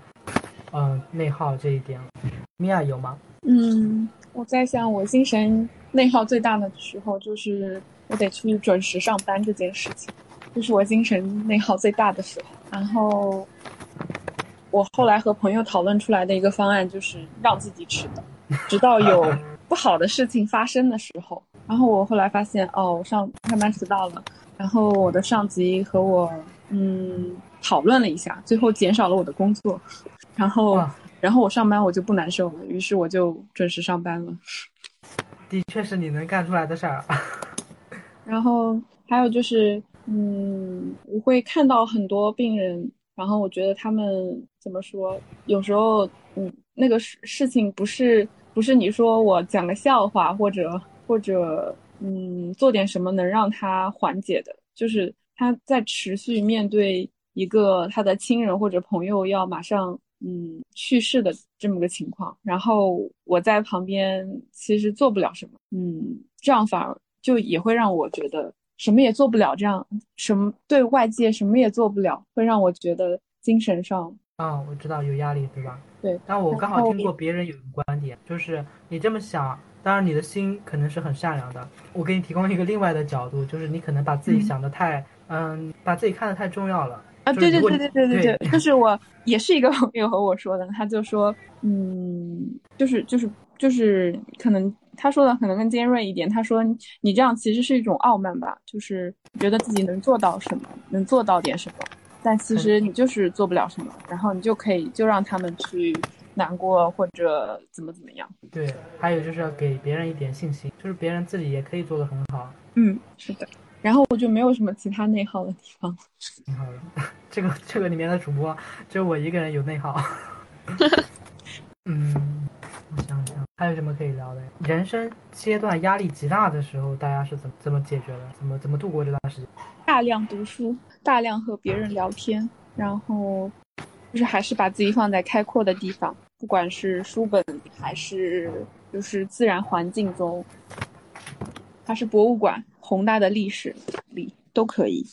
嗯，内耗这一点。米娅有吗？嗯，我在想，我精神内耗最大的时候，就是我得去准时上班这件事情，就是我精神内耗最大的时候。然后，我后来和朋友讨论出来的一个方案，就是让自己迟到，直到有不好的事情发生的时候。然后我后来发现，哦，我上上班迟到了。然后我的上级和我嗯讨论了一下，最后减少了我的工作，然后然后我上班我就不难受了，于是我就准时上班了。的确是你能干出来的事儿。然后还有就是嗯，我会看到很多病人，然后我觉得他们怎么说，有时候嗯那个事事情不是不是你说我讲个笑话或者或者。嗯，做点什么能让他缓解的，就是他在持续面对一个他的亲人或者朋友要马上嗯去世的这么个情况，然后我在旁边其实做不了什么，嗯，这样反而就也会让我觉得什么也做不了，这样什么对外界什么也做不了，会让我觉得精神上啊、我知道有压力，对吧？对。但我刚好听过别人有一个观点就是你这么想当然你的心可能是很善良的。我给你提供一个另外的角度就是你可能把自己想的太嗯把自己看的太重要了啊对对对对对对对就是我也是一个朋友和我说的他就说嗯就是就是就是可能他说的可能更尖锐一点他说你这样其实是一种傲慢吧就是觉得自己能做到什么能做到点什么。但其实你就是做不了什么，然后你就可以就让他们去难过或者怎么怎么样。对，还有就是要给别人一点信心，就是别人自己也可以做的很好，嗯，是的。然后我就没有什么其他内耗的地方。挺好的。这个这个里面的主播只有我一个人有内耗。嗯，我想想还有什么可以聊的？人生阶段压力极大的时候，大家是怎么怎么解决的？怎么怎么度过这段时间？大量读书，大量和别人聊天，然后就是还是把自己放在开阔的地方，不管是书本还是就是自然环境中，还是博物馆宏大的历史里都可以，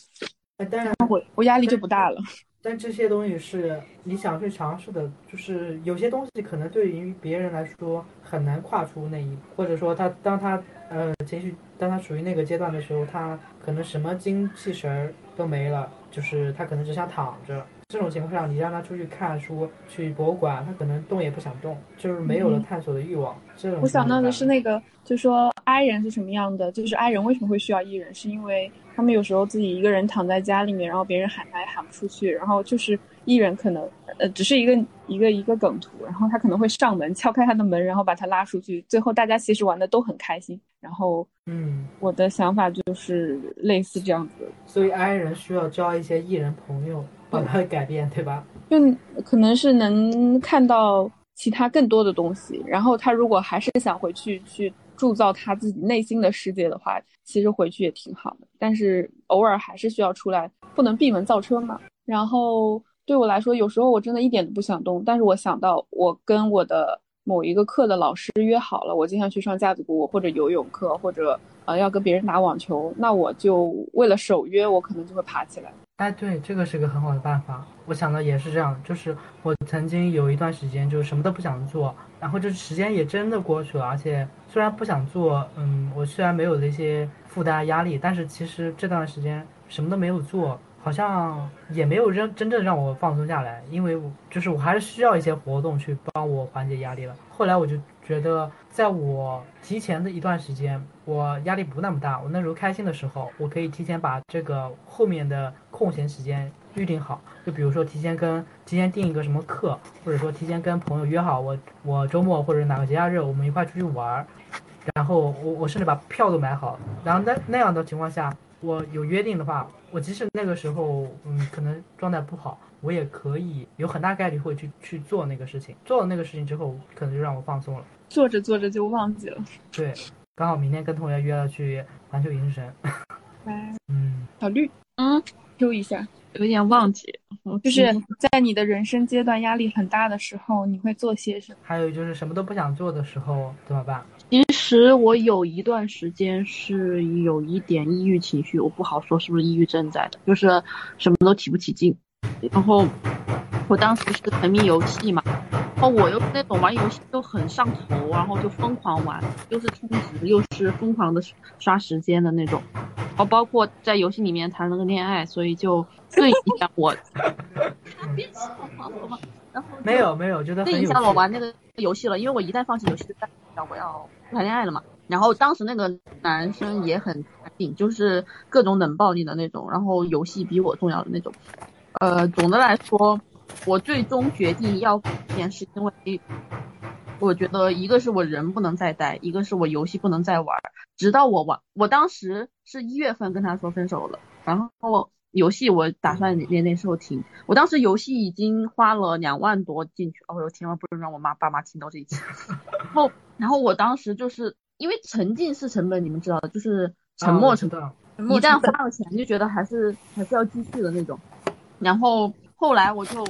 哎，当然，我我压力就不大了。但这些东西是你想去尝试的，就是有些东西可能对于别人来说很难跨出那一步，或者说他当他呃情绪当他处于那个阶段的时候，他可能什么精气神儿都没了，就是他可能只想躺着。这种情况下，你让他出去看书、去博物馆，他可能动也不想动，就是没有了探索的欲望。这种我想到的是那个，就说 I 人是什么样的，就是 I 人为什么会需要 E 人，是因为他们有时候自己一个人躺在家里面，然后别人喊他也喊不出去，然后就是 E 人可能呃只是一个一个一个梗图，然后他可能会上门敲开他的门，然后把他拉出去，最后大家其实玩的都很开心。然后嗯，我的想法就是类似这样子的，所以 I 人需要交一些 E 人朋友，帮他改变，对吧？就可能是能看到其他更多的东西，然后他如果还是想回去去铸造他自己内心的世界的话，其实回去也挺好的。但是偶尔还是需要出来，不能闭门造车嘛。然后对我来说，有时候我真的一点都不想动，但是我想到我跟我的某一个课的老师约好了，我今天去上架子鼓或者游泳课，或者呃要跟别人打网球，那我就为了守约，我可能就会爬起来。哎，对，这个是个很好的办法。我想的也是这样，就是我曾经有一段时间就什么都不想做，然后就时间也真的过去了，而且虽然不想做，嗯，我虽然没有那些负担压力，但是其实这段时间什么都没有做，好像也没有真真正让我放松下来，因为我就是我还是需要一些活动去帮我缓解压力了。后来我就觉得，在我提前的一段时间，我压力不那么大，我那时候开心的时候，我可以提前把这个后面的空闲时间预定好。就比如说提前跟提前订一个什么课，或者说提前跟朋友约好，我我周末或者哪个节假日我们一块出去玩儿，然后我我甚至把票都买好，然后那那样的情况下，我有约定的话，我即使那个时候嗯可能状态不好，我也可以有很大概率会去去做那个事情，做了那个事情之后，可能就让我放松了。做着做着就忘记了。对，刚好明天跟同学约了去环球影城。来，嗯，小绿嗯，Q 一下，有点忘记，我就是在你的人生阶段压力很大的时候，你会做些什么？还有就是什么都不想做的时候怎么办？其实我有一段时间是有一点抑郁情绪，我不好说是不是抑郁症在的，就是什么都提不起劲。然后我当时是沉迷游戏嘛，然后我又是那种玩游戏就很上头，然后就疯狂玩，又是充值又是疯狂的刷时间的那种，然后包括在游戏里面谈了个恋爱，所以就最影响我。然后就没有没有，觉得影响。我玩那个游戏了，因为我一旦放弃游戏，就代表我要谈恋爱了嘛。然后当时那个男生也很淡定，就是各种冷暴力的那种，然后游戏比我重要的那种。呃，总的来说，我最终决定要改变，是因为我觉得一个是我人不能再待，一个是我游戏不能再玩。直到我玩，我当时是一月份跟他说分手了，然后游戏我打算那那时候停。我当时游戏已经花了两万多进去，哦，我千万不能让我妈爸妈听到这一期。然后，然后我当时就是因为沉浸式成本，你们知道的，就是沉啊默成我知道。一旦花了钱就觉得还是还是要继续的那种。然后后来我就。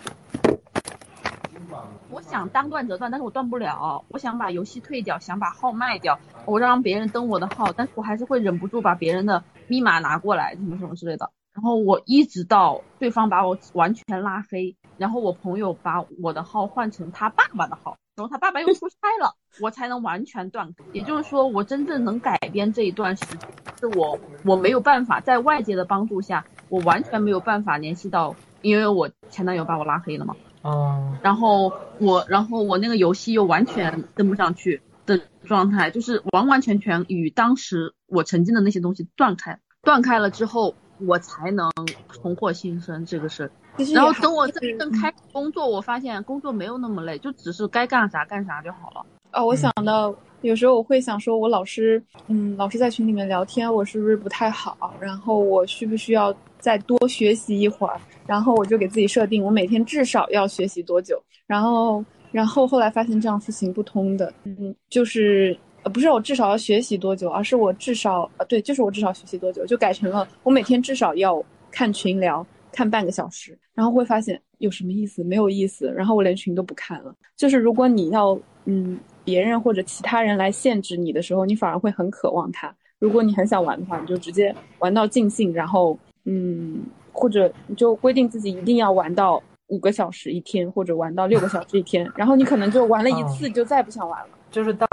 我想当断则断，但是我断不了。我想把游戏退掉，想把号卖掉，我让别人登我的号，但是我还是会忍不住把别人的密码拿过来，什么什么之类的。然后我一直到对方把我完全拉黑，然后我朋友把我的号换成他爸爸的号，然后他爸爸又出差了，我才能完全断。也就是说，我真正能改变这一段时间，是我我没有办法在外界的帮助下，我完全没有办法联系到，因为我前男友把我拉黑了嘛。哦，然后我，然后我那个游戏又完全登不上去的状态，就是完完全全与当时我曾经的那些东西断开，断开了之后，我才能重获新生这个事。然后等我真正开始工作，我发现工作没有那么累，就只是该干啥干啥就好了。哦，我想到有时候我会想说，我老师，嗯，老师在群里面聊天，我是不是不太好？然后我需不需要再多学习一会儿？然后我就给自己设定，我每天至少要学习多久。然后，然后后来发现这样是行不通的。嗯，就是呃，不是我至少要学习多久，而是我至少呃，对，就是我至少学习多久，就改成了我每天至少要看群聊，看半个小时。然后会发现有什么意思？没有意思。然后我连群都不看了。就是如果你要嗯。别人或者其他人来限制你的时候，你反而会很渴望他。如果你很想玩的话，你就直接玩到尽兴，然后，嗯，或者你就规定自己一定要玩到五个小时一天，或者玩到六个小时一天，然后你可能就玩了一次，就再不想玩了。就是当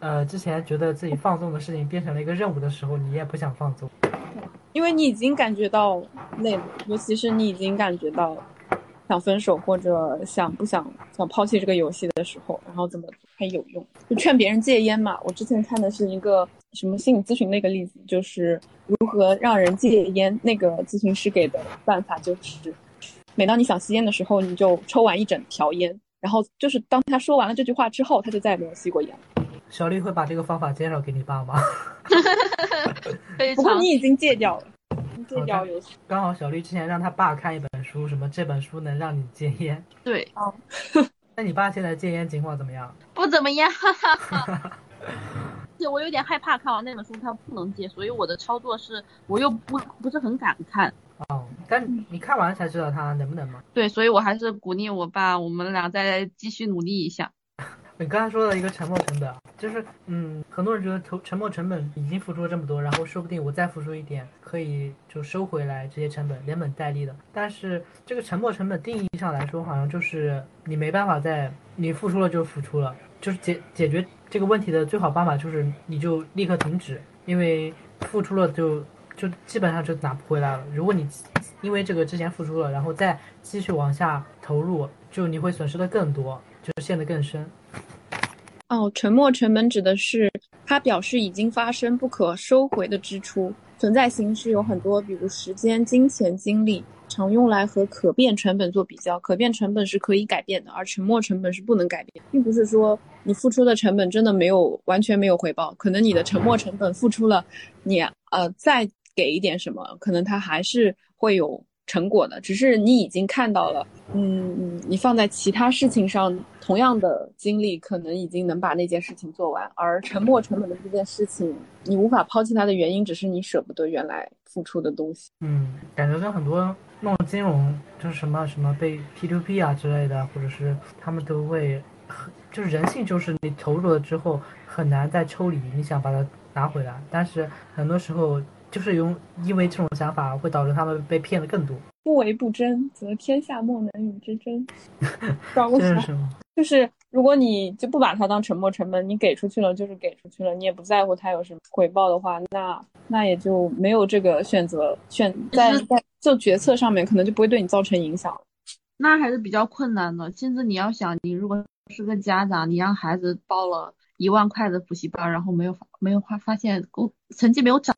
呃之前觉得自己放纵的事情变成了一个任务的时候，你也不想放纵，因为你已经感觉到累了，尤其是你已经感觉到。想分手或者想不想想抛弃这个游戏的时候，然后怎么还有用？就劝别人戒烟嘛。我之前看的是一个什么心理咨询的一个例子，就是如何让人戒烟。那个咨询师给的办法就是，每当你想吸烟的时候，你就抽完一整条烟，然后就是当他说完了这句话之后，他就再也没有吸过烟。小丽会把这个方法介绍给你爸吗？不过你已经戒掉了。戒掉游戏。刚好小绿之前让他爸看一本书，什么这本书能让你戒烟？对。哦。那你爸现在戒烟情况怎么样？不怎么样。就我有点害怕看完那本书他不能戒，所以我的操作是我又不不是很敢看。哦。但你看完才知道他能不能吗？对，所以我还是鼓励我爸，我们俩再继续努力一下。你刚才说的一个沉没成本，就是嗯，很多人觉得投沉没成本已经付出了这么多，然后说不定我再付出一点，可以就收回来这些成本，连本带利的。但是这个沉没成本定义上来说，好像就是你没办法再你付出了就付出了，就是解解决这个问题的最好办法就是你就立刻停止，因为付出了就就基本上就拿不回来了。如果你因为这个之前付出了，然后再继续往下投入，就你会损失的更多，就陷得更深。哦，沉没成本指的是它表示已经发生不可收回的支出，存在形式有很多，比如时间、金钱、精力，常用来和可变成本做比较。可变成本是可以改变的，而沉没成本是不能改变，并不是说你付出的成本真的没有完全没有回报，可能你的沉没成本付出了，你呃再给一点什么，可能它还是会有。成果的，只是你已经看到了，嗯，你放在其他事情上，同样的精力可能已经能把那件事情做完，而沉没成本的这件事情，你无法抛弃它的原因，只是你舍不得原来付出的东西。嗯，感觉跟很多弄金融，就是什么什么被 P to P 啊之类的，或者是他们都会，就是人性，就是你投入了之后很难再抽离，你想把它拿回来，但是很多时候。就是用，因为这种想法会导致他们被骗的更多。不为不争，则天下莫能与之争。这是什么？就是如果你就不把它当沉没成本，你给出去了就是给出去了，你也不在乎它有什么回报的话，那那也就没有这个选择选在在做决策上面，可能就不会对你造成影响。那还是比较困难的。甚至你要想，你如果是个家长，你让孩子报了一万块的补习班，然后没有没有发发现工成绩没有涨。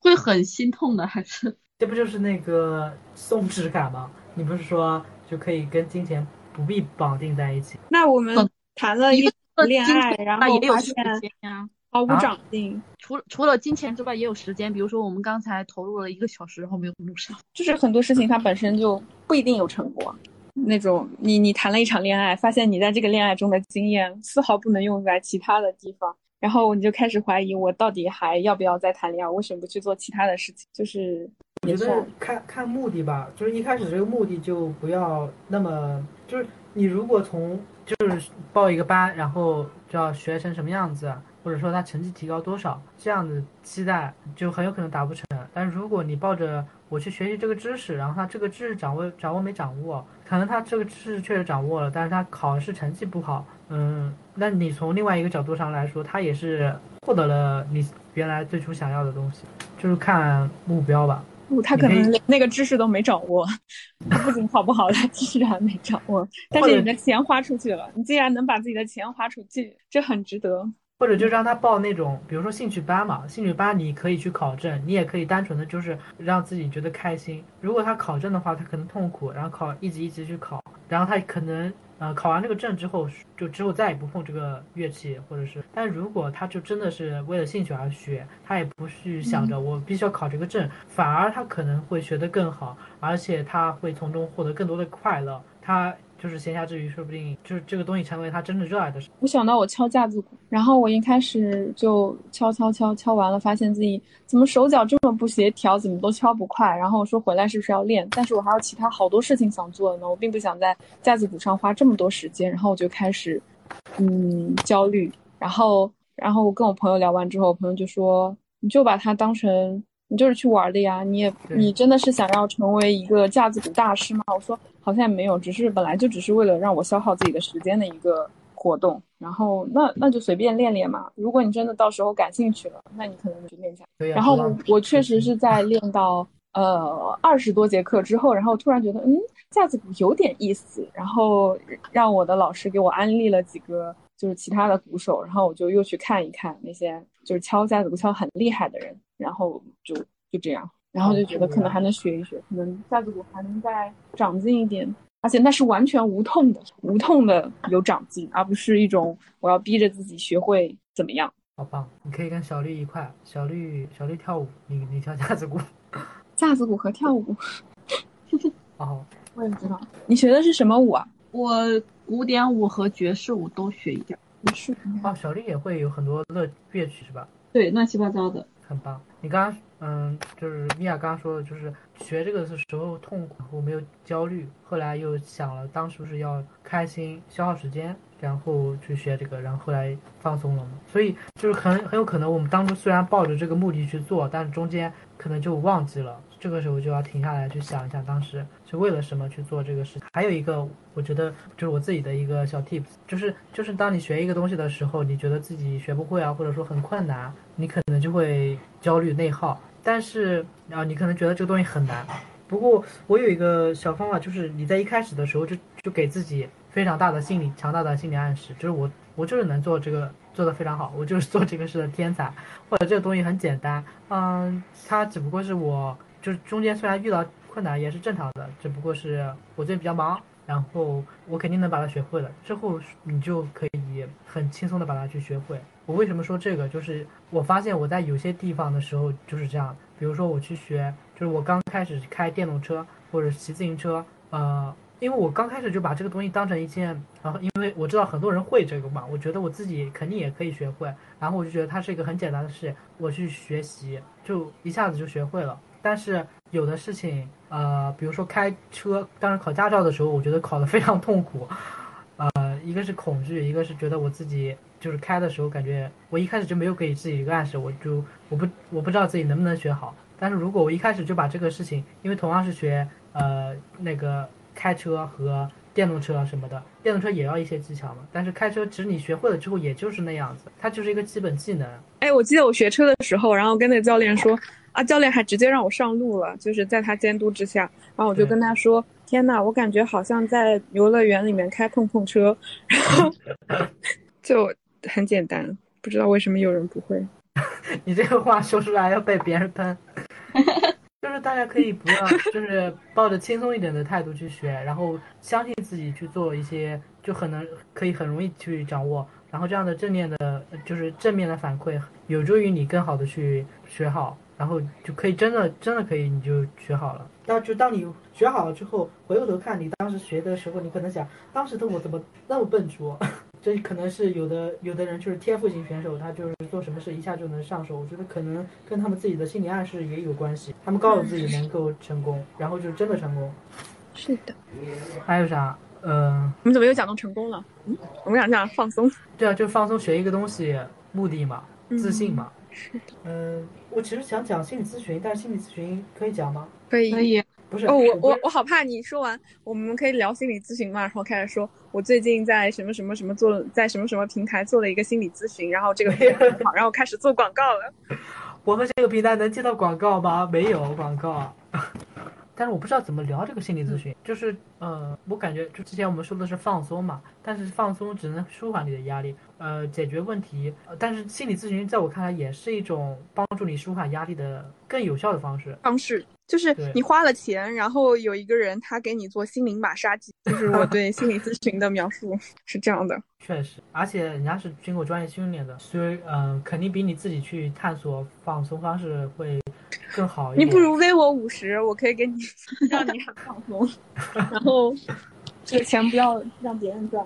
会很心痛的，还是这不就是那个松弛感吗？你不是说就可以跟金钱不必绑定在一起？那我们谈了一恋爱，然后也有时间呀，毫无长进。除除了金钱之外，也有时间。比如说我们刚才投入了一个小时，然后没有录上。就是很多事情它本身就不一定有成果。那种你你谈了一场恋爱，发现你在这个恋爱中的经验丝毫不能用在其他的地方。然后你就开始怀疑，我到底还要不要再谈恋爱？为什么不去做其他的事情？就是我觉得看看目的吧，就是一开始这个目的就不要那么，就是你如果从就是报一个班，然后就要学成什么样子，或者说他成绩提高多少，这样的期待就很有可能达不成。但如果你抱着我去学习这个知识，然后他这个知识掌握掌握没掌握，可能他这个知识确实掌握了，但是他考试成绩不好，嗯，那你从另外一个角度上来说，他也是获得了你原来最初想要的东西，就是看目标吧。不，他可能连那个知识都没掌握，他不仅考不好，他知识还没掌握。但是你的钱花出去了，你既然能把自己的钱花出去，这很值得。或者就让他报那种，比如说兴趣班嘛，兴趣班你可以去考证，你也可以单纯的就是让自己觉得开心。如果他考证的话，他可能痛苦，然后考一级一级去考，然后他可能呃考完这个证之后，就之后再也不碰这个乐器，或者是，但如果他就真的是为了兴趣而学，他也不去想着我必须要考这个证，反而他可能会学得更好，而且他会从中获得更多的快乐。他就是闲暇之余，说不定就是这个东西成为他真正热爱的事。我想到我敲架子鼓，然后我一开始就敲敲敲敲完了，发现自己怎么手脚这么不协调，怎么都敲不快。然后我说回来是不是要练？但是我还有其他好多事情想做呢，我并不想在架子鼓上花这么多时间。然后我就开始，嗯，焦虑。然后，然后我跟我朋友聊完之后，我朋友就说：“你就把它当成你就是去玩的呀，你也你真的是想要成为一个架子鼓大师吗？”我说：“好像也没有，只是本来就只是为了让我消耗自己的时间的一个活动。然后那那就随便练练嘛。如果你真的到时候感兴趣了，那你可能就去练一下。对呀然后我我确实是在练到呃二十多节课之后，然后突然觉得嗯架子鼓有点意思，然后让我的老师给我安利了几个就是其他的鼓手，然后我就又去看一看那些就是敲架子鼓敲很厉害的人，然后就就这样，然后就觉得可能还能学一学，可能架子鼓还能再长进一点。而且那是完全无痛的，无痛的有长进，而不是一种我要逼着自己学会怎么样。好棒！你可以跟小绿一块，小绿小绿跳舞，你你跳架子鼓。架子鼓和跳舞，哦，我也不知道。你学的是什么舞啊？我古典舞和爵士舞都学一点，是哦，小绿也会有很多乐乐曲是吧？对，乱七八糟的。很棒。你刚刚嗯，就是米娅刚刚说的，就是学这个的时候痛苦，我没有焦虑，后来又想了，当时是要开心，消耗时间，然后去学这个，然后后来放松了嘛。所以就是很很有可能我们当初虽然抱着这个目的去做，但是中间可能就忘记了，这个时候就要停下来去想一想，当时是为了什么去做这个事情。还有一个，我觉得就是我自己的一个小 tips，就是就是当你学一个东西的时候，你觉得自己学不会啊，或者说很困难，你可能就会焦虑内耗。但是啊，你可能觉得这个东西很难。不过我有一个小方法，就是你在一开始的时候就就给自己非常大的心理强大的心理暗示，就是我我就是能做这个做得非常好，我就是做这个事的天才，或者这个东西很简单，嗯，它只不过是我就是中间虽然遇到困难也是正常的，只不过是我最近比较忙，然后我肯定能把它学会了，之后你就可以很轻松的把它去学会。我为什么说这个？就是我发现我在有些地方的时候就是这样，比如说我去学，就是我刚开始开电动车或者骑自行车，呃，因为我刚开始就把这个东西当成一件，然后因为我知道很多人会这个嘛，我觉得我自己肯定也可以学会，然后我就觉得它是一个很简单的事，我去学习就一下子就学会了。但是有的事情，呃，比如说开车，当时考驾照的时候，我觉得考得非常痛苦，呃，一个是恐惧，一个是觉得我自己就是开的时候感觉我一开始就没有给自己一个暗示，我就我不我不知道自己能不能学好。但是如果我一开始就把这个事情，因为同样是学呃那个开车和电动车什么的，电动车也要一些技巧嘛。但是开车其实你学会了之后，也就是那样子，它就是一个基本技能。哎，我记得我学车的时候，然后跟那个教练说，啊，教练还直接让我上路了，就是在他监督之下，然后我就跟他说，天呐，我感觉好像在游乐园里面开碰碰车，然后 就很简单，不知道为什么有人不会。你这个话说出来要被别人喷。就是大家可以不要，就是抱着轻松一点的态度去学，然后相信自己去做一些，就很能可以很容易去掌握，然后这样的正面的，就是正面的反馈，有助于你更好的去学好，然后就可以真的真的可以你就学好了。但就当你学好了之后，回过头看你当时学的时候，你可能想，当时的我怎么那么笨拙，这可能是有的有的人就是天赋型选手，他就是做什么事一下就能上手。我觉得可能跟他们自己的心理暗示也有关系，他们告诉自己能够成功，然后就真的成功。是的。还有啥？嗯，我们怎么又讲到成功了？嗯，我们想讲放松。对啊，就放松学一个东西，目的嘛，自信嘛。是的。嗯，我其实想讲心理咨询，但是心理咨询可以讲吗？可以。可以。不是哦，我我我好怕你说完，我们可以聊心理咨询嘛？然后开始说，我最近在什么什么什么做，在什么什么平台做了一个心理咨询，然后这个平台很好，然后开始做广告了。我们这个平台能接到广告吗？没有广告。但是我不知道怎么聊这个心理咨询，就是呃，我感觉就之前我们说的是放松嘛，但是放松只能舒缓你的压力，呃，解决问题。但是心理咨询在我看来也是一种帮助你舒缓压力的更有效的方式。方式就是你花了钱，然后有一个人他给你做心灵马杀鸡，就是我 对心理咨询的描述是这样的。确实，而且人家是经过专业训练的，所以嗯，肯定比你自己去探索放松方式会。更好一点。你不如微我五十，我可以给你 让你很放松，然后这个钱不要让别人赚？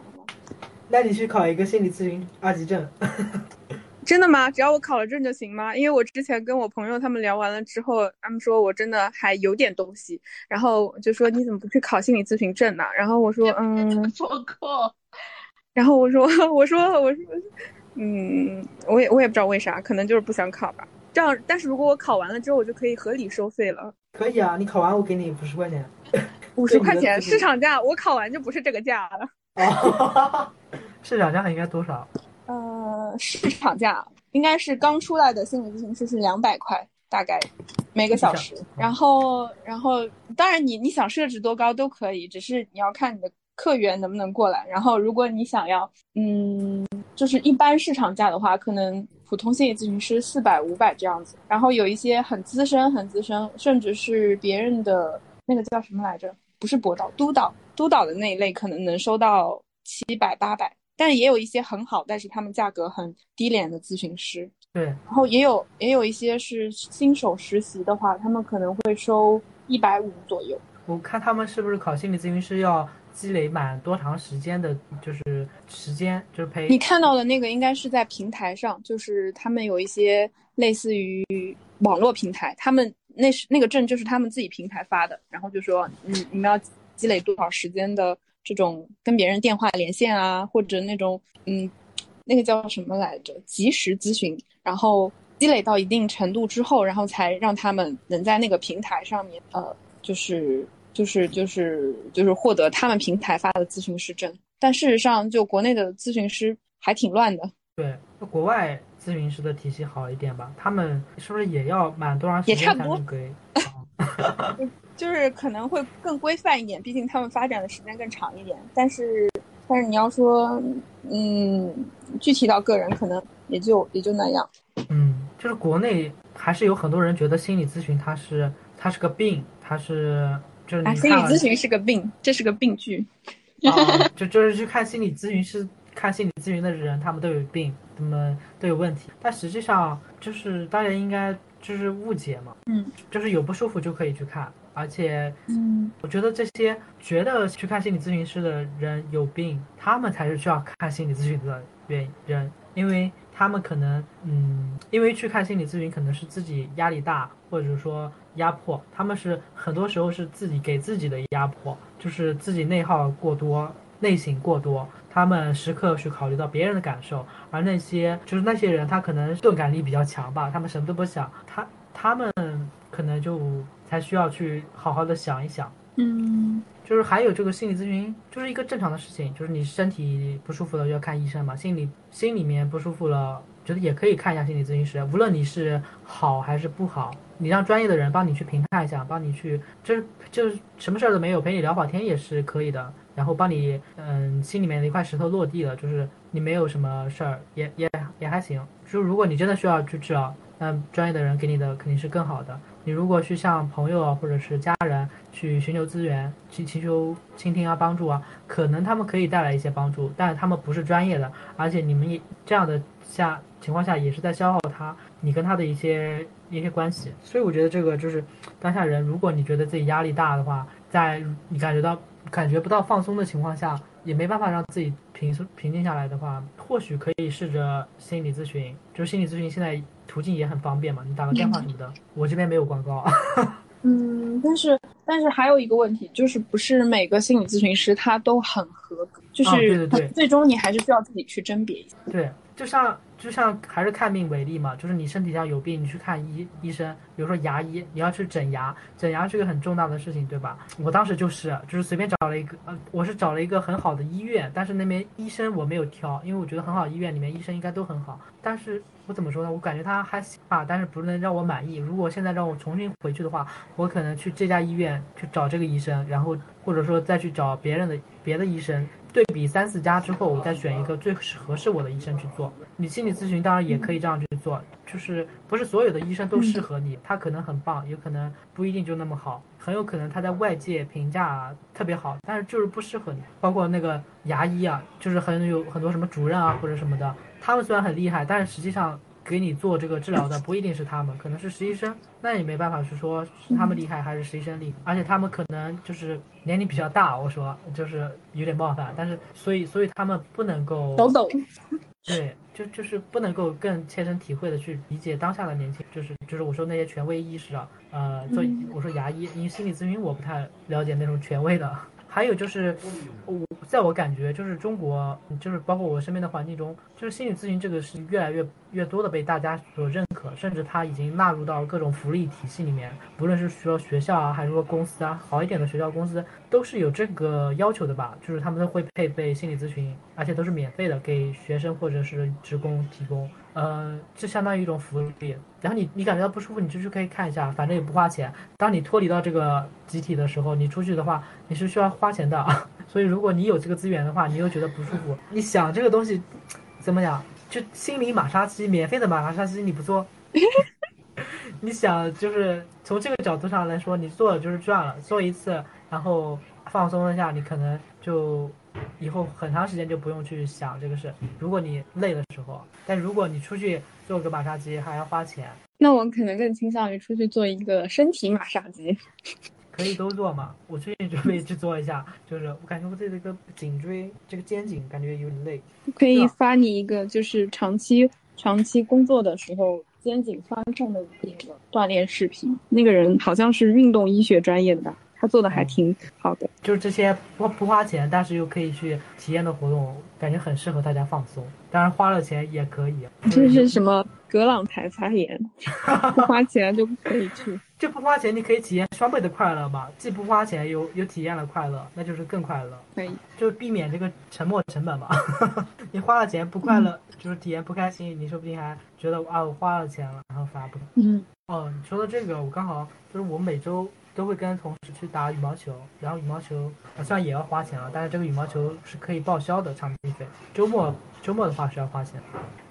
那你去考一个心理咨询二级证。真的吗？只要我考了证就行吗？因为我之前跟我朋友他们聊完了之后，他们说我真的还有点东西，然后就说你怎么不去考心理咨询证呢？然后我说 嗯，做过。然后我说我说我说嗯，我也我也不知道为啥，可能就是不想考吧。这样，但是如果我考完了之后，我就可以合理收费了。可以啊，你考完我给你五十块钱。五十块钱市场价，我考完就不是这个价了。哦，市场价应该多少？呃，市场价应该是刚出来的心理咨询师是两百块，大概每个小时。然后，然后，当然你你想设置多高都可以，只是你要看你的客源能不能过来。然后，如果你想要，嗯，就是一般市场价的话，可能。普通心理咨询师四百五百这样子，然后有一些很资深、很资深，甚至是别人的那个叫什么来着？不是博导，督导，督导的那一类可能能收到七百八百，但也有一些很好，但是他们价格很低廉的咨询师。对，然后也有也有一些是新手实习的话，他们可能会收一百五左右。我看他们是不是考心理咨询师要？积累满多长时间的，就是时间，就是陪你看到的那个应该是在平台上，就是他们有一些类似于网络平台，他们那是那个证就是他们自己平台发的，然后就说，嗯，你们要积累多少时间的这种跟别人电话连线啊，或者那种，嗯，那个叫什么来着，及时咨询，然后积累到一定程度之后，然后才让他们能在那个平台上面，呃，就是。就是就是就是获得他们平台发的咨询师证，但事实上，就国内的咨询师还挺乱的。对，那国外咨询师的体系好一点吧？他们是不是也要满多长时间才能给？就是可能会更规范一点，毕竟他们发展的时间更长一点。但是，但是你要说，嗯，具体到个人，可能也就也就那样。嗯，就是国内还是有很多人觉得心理咨询它是它是个病，它是。啊，心理咨询是个病，这是个病句。啊，就就是去看心理咨询师，看心理咨询的人，他们都有病，他们都有问题。但实际上，就是大家应该就是误解嘛。嗯，就是有不舒服就可以去看，而且，嗯，我觉得这些觉得去看心理咨询师的人有病，他们才是需要看心理咨询的原人，因为他们可能，嗯，因为去看心理咨询可能是自己压力大，或者说。压迫，他们是很多时候是自己给自己的压迫，就是自己内耗过多、内省过多，他们时刻去考虑到别人的感受，而那些就是那些人，他可能钝感力比较强吧，他们什么都不想，他他们可能就才需要去好好的想一想，嗯，就是还有这个心理咨询，就是一个正常的事情，就是你身体不舒服了就要看医生嘛，心里心里面不舒服了，觉得也可以看一下心理咨询师，无论你是好还是不好。你让专业的人帮你去评判一下，帮你去，就是就是什么事儿都没有，陪你聊会儿天也是可以的。然后帮你，嗯，心里面的一块石头落地了，就是你没有什么事儿，也也也还行。就如果你真的需要去治疗，那专业的人给你的肯定是更好的。你如果去向朋友或者是家人去寻求资源，去寻求倾听啊帮助啊，可能他们可以带来一些帮助，但是他们不是专业的，而且你们也这样的下情况下也是在消耗他，你跟他的一些。一些关系，所以我觉得这个就是当下人，如果你觉得自己压力大的话，在你感觉到感觉不到放松的情况下，也没办法让自己平复平静下来的话，或许可以试着心理咨询。就是心理咨询现在途径也很方便嘛，你打个电话什么的。我这边没有广告。嗯，但是但是还有一个问题，就是不是每个心理咨询师他都很合格，就是对对对最终你还是需要自己去甄别一下。对，就像就像还是看病为例嘛，就是你身体上有病，你去看医医生，比如说牙医，你要去整牙，整牙是个很重大的事情，对吧？我当时就是就是随便找了一个，呃，我是找了一个很好的医院，但是那边医生我没有挑，因为我觉得很好医院里面医生应该都很好，但是我怎么说呢？我感觉他还行吧，但是不能让我满意。如果现在让我重新回去的话，我可能去这家医院去找这个医生，然后或者说再去找别人的别的医生。对比三四家之后，我再选一个最合适我的医生去做。你心理咨询当然也可以这样去做，就是不是所有的医生都适合你，他可能很棒，有可能不一定就那么好，很有可能他在外界评价特别好，但是就是不适合你。包括那个牙医啊，就是很有很多什么主任啊或者什么的，他们虽然很厉害，但是实际上。给你做这个治疗的不一定是他们，可能是实习生，那也没办法去说是他们厉害还是实习生厉害，而且他们可能就是年龄比较大，我说就是有点冒犯，但是所以所以他们不能够抖抖，对，就就是不能够更切身体会的去理解当下的年轻，就是就是我说那些权威意识啊，呃，做我说牙医，因为心理咨询我不太了解那种权威的。还有就是，我在我感觉，就是中国，就是包括我身边的环境中，就是心理咨询这个是越来越越多的被大家所认甚至它已经纳入到各种福利体系里面，不论是说学校啊，还是说公司啊，好一点的学校公司都是有这个要求的吧，就是他们都会配备心理咨询，而且都是免费的，给学生或者是职工提供。呃，就相当于一种福利。然后你你感觉到不舒服，你就去可以看一下，反正也不花钱。当你脱离到这个集体的时候，你出去的话，你是需要花钱的。所以如果你有这个资源的话，你又觉得不舒服，你想这个东西怎么讲？就心理马杀鸡，免费的马杀鸡你不做，你想就是从这个角度上来说，你做了就是赚了，做一次然后放松一下，你可能就。以后很长时间就不用去想这个事。如果你累的时候，但如果你出去做个马杀鸡还要花钱，那我可能更倾向于出去做一个身体马杀鸡。可以都做嘛？我最近准备去做一下，就是我感觉我自己这个颈椎这个肩颈感觉有点累。可以发你一个，就是长期长期工作的时候肩颈酸痛的那个锻炼视频。那个人好像是运动医学专业的吧？他做的还挺好的，就是这些不不花钱，但是又可以去体验的活动，感觉很适合大家放松。当然花了钱也可以。这是什么格朗台发言？不花钱就可以去，就不花钱，你可以体验双倍的快乐嘛？既不花钱，又又体验了快乐，那就是更快乐。可以，就避免这个沉没成本嘛。你花了钱不快乐，就是体验不开心，你说不定还觉得啊，我花了钱了，然后反而不。嗯。哦，你说的这个，我刚好就是我每周。都会跟同事去打羽毛球，然后羽毛球好像也要花钱了，但是这个羽毛球是可以报销的场地费。周末周末的话是要花钱。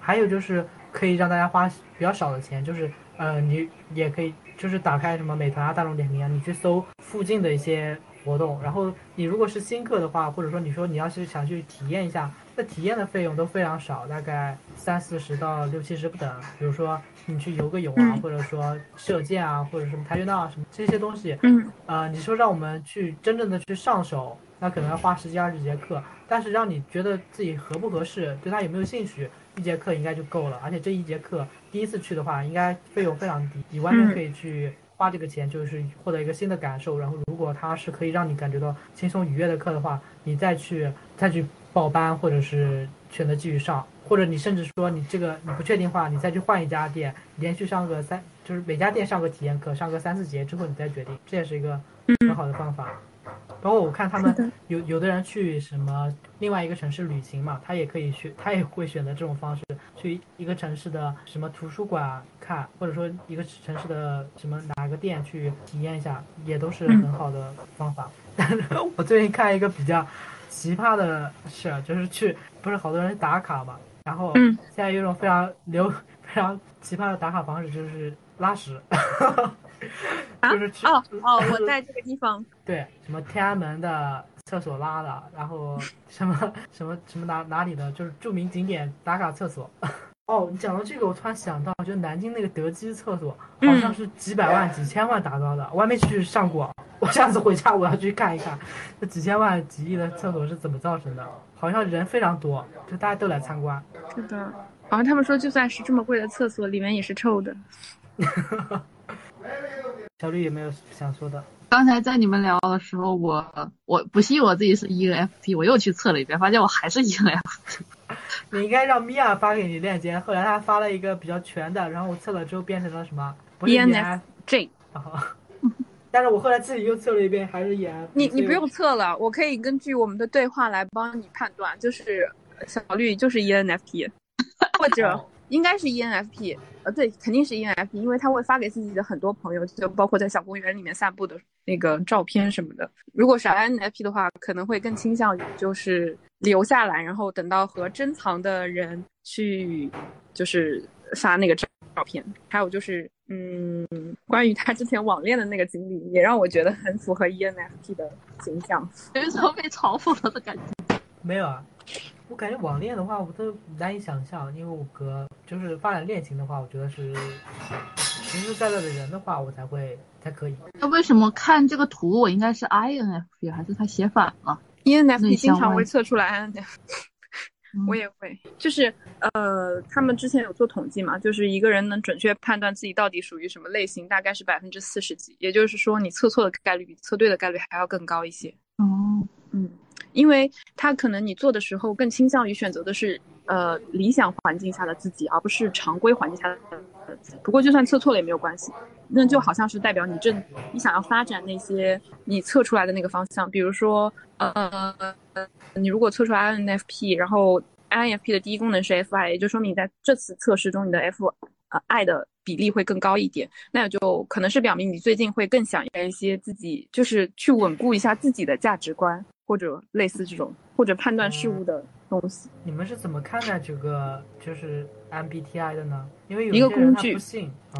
还有就是可以让大家花比较少的钱，就是呃你也可以就是打开什么美团啊、大众点评啊，你去搜附近的一些活动，然后你如果是新客的话，或者说你说你要是想去体验一下。那体验的费用都非常少，大概三四十到六七十不等。比如说你去游个泳啊，或者说射箭啊，或者什么跆拳道啊什么这些东西，嗯，呃，你说让我们去真正的去上手，那可能要花十几二十节课。但是让你觉得自己合不合适，对他有没有兴趣，一节课应该就够了。而且这一节课第一次去的话，应该费用非常低，你完全可以去花这个钱，就是获得一个新的感受。然后如果它是可以让你感觉到轻松愉悦的课的话，你再去再去。报班，或者是选择继续上，或者你甚至说你这个你不确定的话，你再去换一家店，连续上个三，就是每家店上个体验课，上个三四节之后你再决定，这也是一个很好的方法。包括我看他们 有有的人去什么另外一个城市旅行嘛，他也可以去，他也会选择这种方式，去一个城市的什么图书馆看，或者说一个城市的什么哪个店去体验一下，也都是很好的方法。但 是我最近看一个比较。奇葩的事就是去，不是好多人打卡嘛，然后现在有一种非常流、非常奇葩的打卡方式，就是拉屎，就是哦哦，我在这个地方，对，什么天安门的厕所拉的，然后什么什么什么哪哪里的，就是著名景点打卡厕所。哦，你讲到这个，我突然想到，就南京那个德基厕所，好像是几百万、几千万打造的，我还没去上过。我下次回家我要去看一看，这几千万、几亿的厕所是怎么造成的？好像人非常多，就大家都来参观。是的，好像他们说就算是这么贵的厕所，里面也是臭的。小绿有没有想说的？刚才在你们聊的时候，我我不信我自己是 ENFP，我又去测了一遍，发现我还是 ENFP。你应该让米娅发给你链接，后来他发了一个比较全的，然后我测了之后变成了什么？ENFJ。啊，但是我后来自己又测了一遍，还是 ENFP。你你不用测了，我可以根据我们的对话来帮你判断，就是小绿就是 ENFP，或者应该是 ENFP。呃，对，肯定是 ENFP，因为他会发给自己的很多朋友，就包括在小公园里面散步的那个照片什么的。如果是 INFP 的话，可能会更倾向于就是留下来，然后等到和珍藏的人去，就是发那个照照片。还有就是，嗯，关于他之前网恋的那个经历，也让我觉得很符合 ENFP 的形象，有一种被嘲讽了的感觉。没有啊。我感觉网恋的话，我都难以想象，因为我哥就是发展恋情的话，我觉得是实实在在的人的话，我才会才可以。那为什么看这个图，我应该是 INFP，还是他写反了？INFP 经常会测出来 INFP，我也会。就是呃，他们之前有做统计嘛，就是一个人能准确判断自己到底属于什么类型，大概是百分之四十几，也就是说，你测错的概率比测对的概率还要更高一些。哦，嗯。因为他可能你做的时候更倾向于选择的是呃理想环境下的自己，而不是常规环境下的自己。不过就算测错了也没有关系，那就好像是代表你正你想要发展那些你测出来的那个方向。比如说呃，你如果测出来 INFP，然后 INFP 的第一功能是 FI，也就说明你在这次测试中你的 F 呃爱的比例会更高一点。那也就可能是表明你最近会更想要一些自己，就是去稳固一下自己的价值观。或者类似这种，或者判断事物的东西，你们是怎么看待这个就是 MBTI 的呢？因为有一个工具，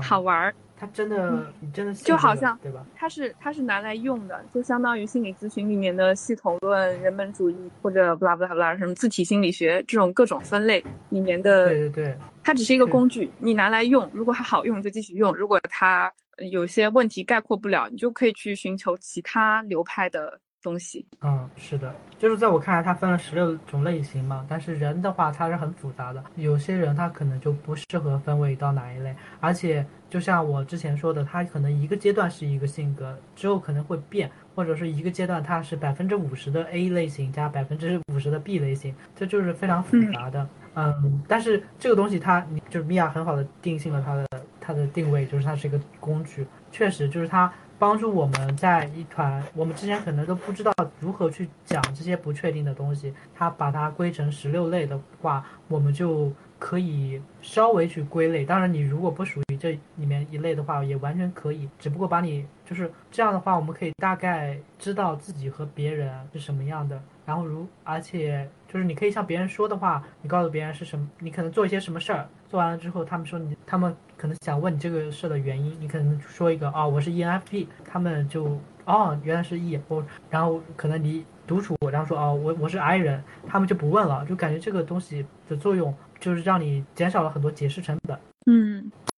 好玩儿，它真的，你真的就好像对吧？它是它是拿来用的，就相当于心理咨询里面的系统论、人本主义或者不拉不拉不拉什么自体心理学这种各种分类里面的。对对对，它只是一个工具，你拿来用，如果它好用就继续用，如果它有些问题概括不了，你就可以去寻求其他流派的。东西，嗯，是的，就是在我看来，它分了十六种类型嘛。但是人的话，它是很复杂的，有些人他可能就不适合分为到哪一类。而且，就像我之前说的，他可能一个阶段是一个性格，之后可能会变，或者是一个阶段他是百分之五十的 A 类型加百分之五十的 B 类型，这就是非常复杂的。嗯，但是这个东西它，你就是米娅很好的定性了它的它的定位，就是它是一个工具，确实就是它。帮助我们在一团，我们之前可能都不知道如何去讲这些不确定的东西，它把它归成十六类的话，我们就可以稍微去归类。当然，你如果不属于这里面一类的话，也完全可以。只不过把你就是这样的话，我们可以大概知道自己和别人是什么样的。然后如而且就是你可以向别人说的话，你告诉别人是什么，你可能做一些什么事儿，做完了之后，他们说你他们。可能想问你这个事的原因，你可能说一个啊，我是 ENFP，他们就哦，原来是 E，我然后可能你独处，然后说哦，我我是 I 人，他们就不问了，就感觉这个东西的作用就是让你减少了很多解释成本。嗯。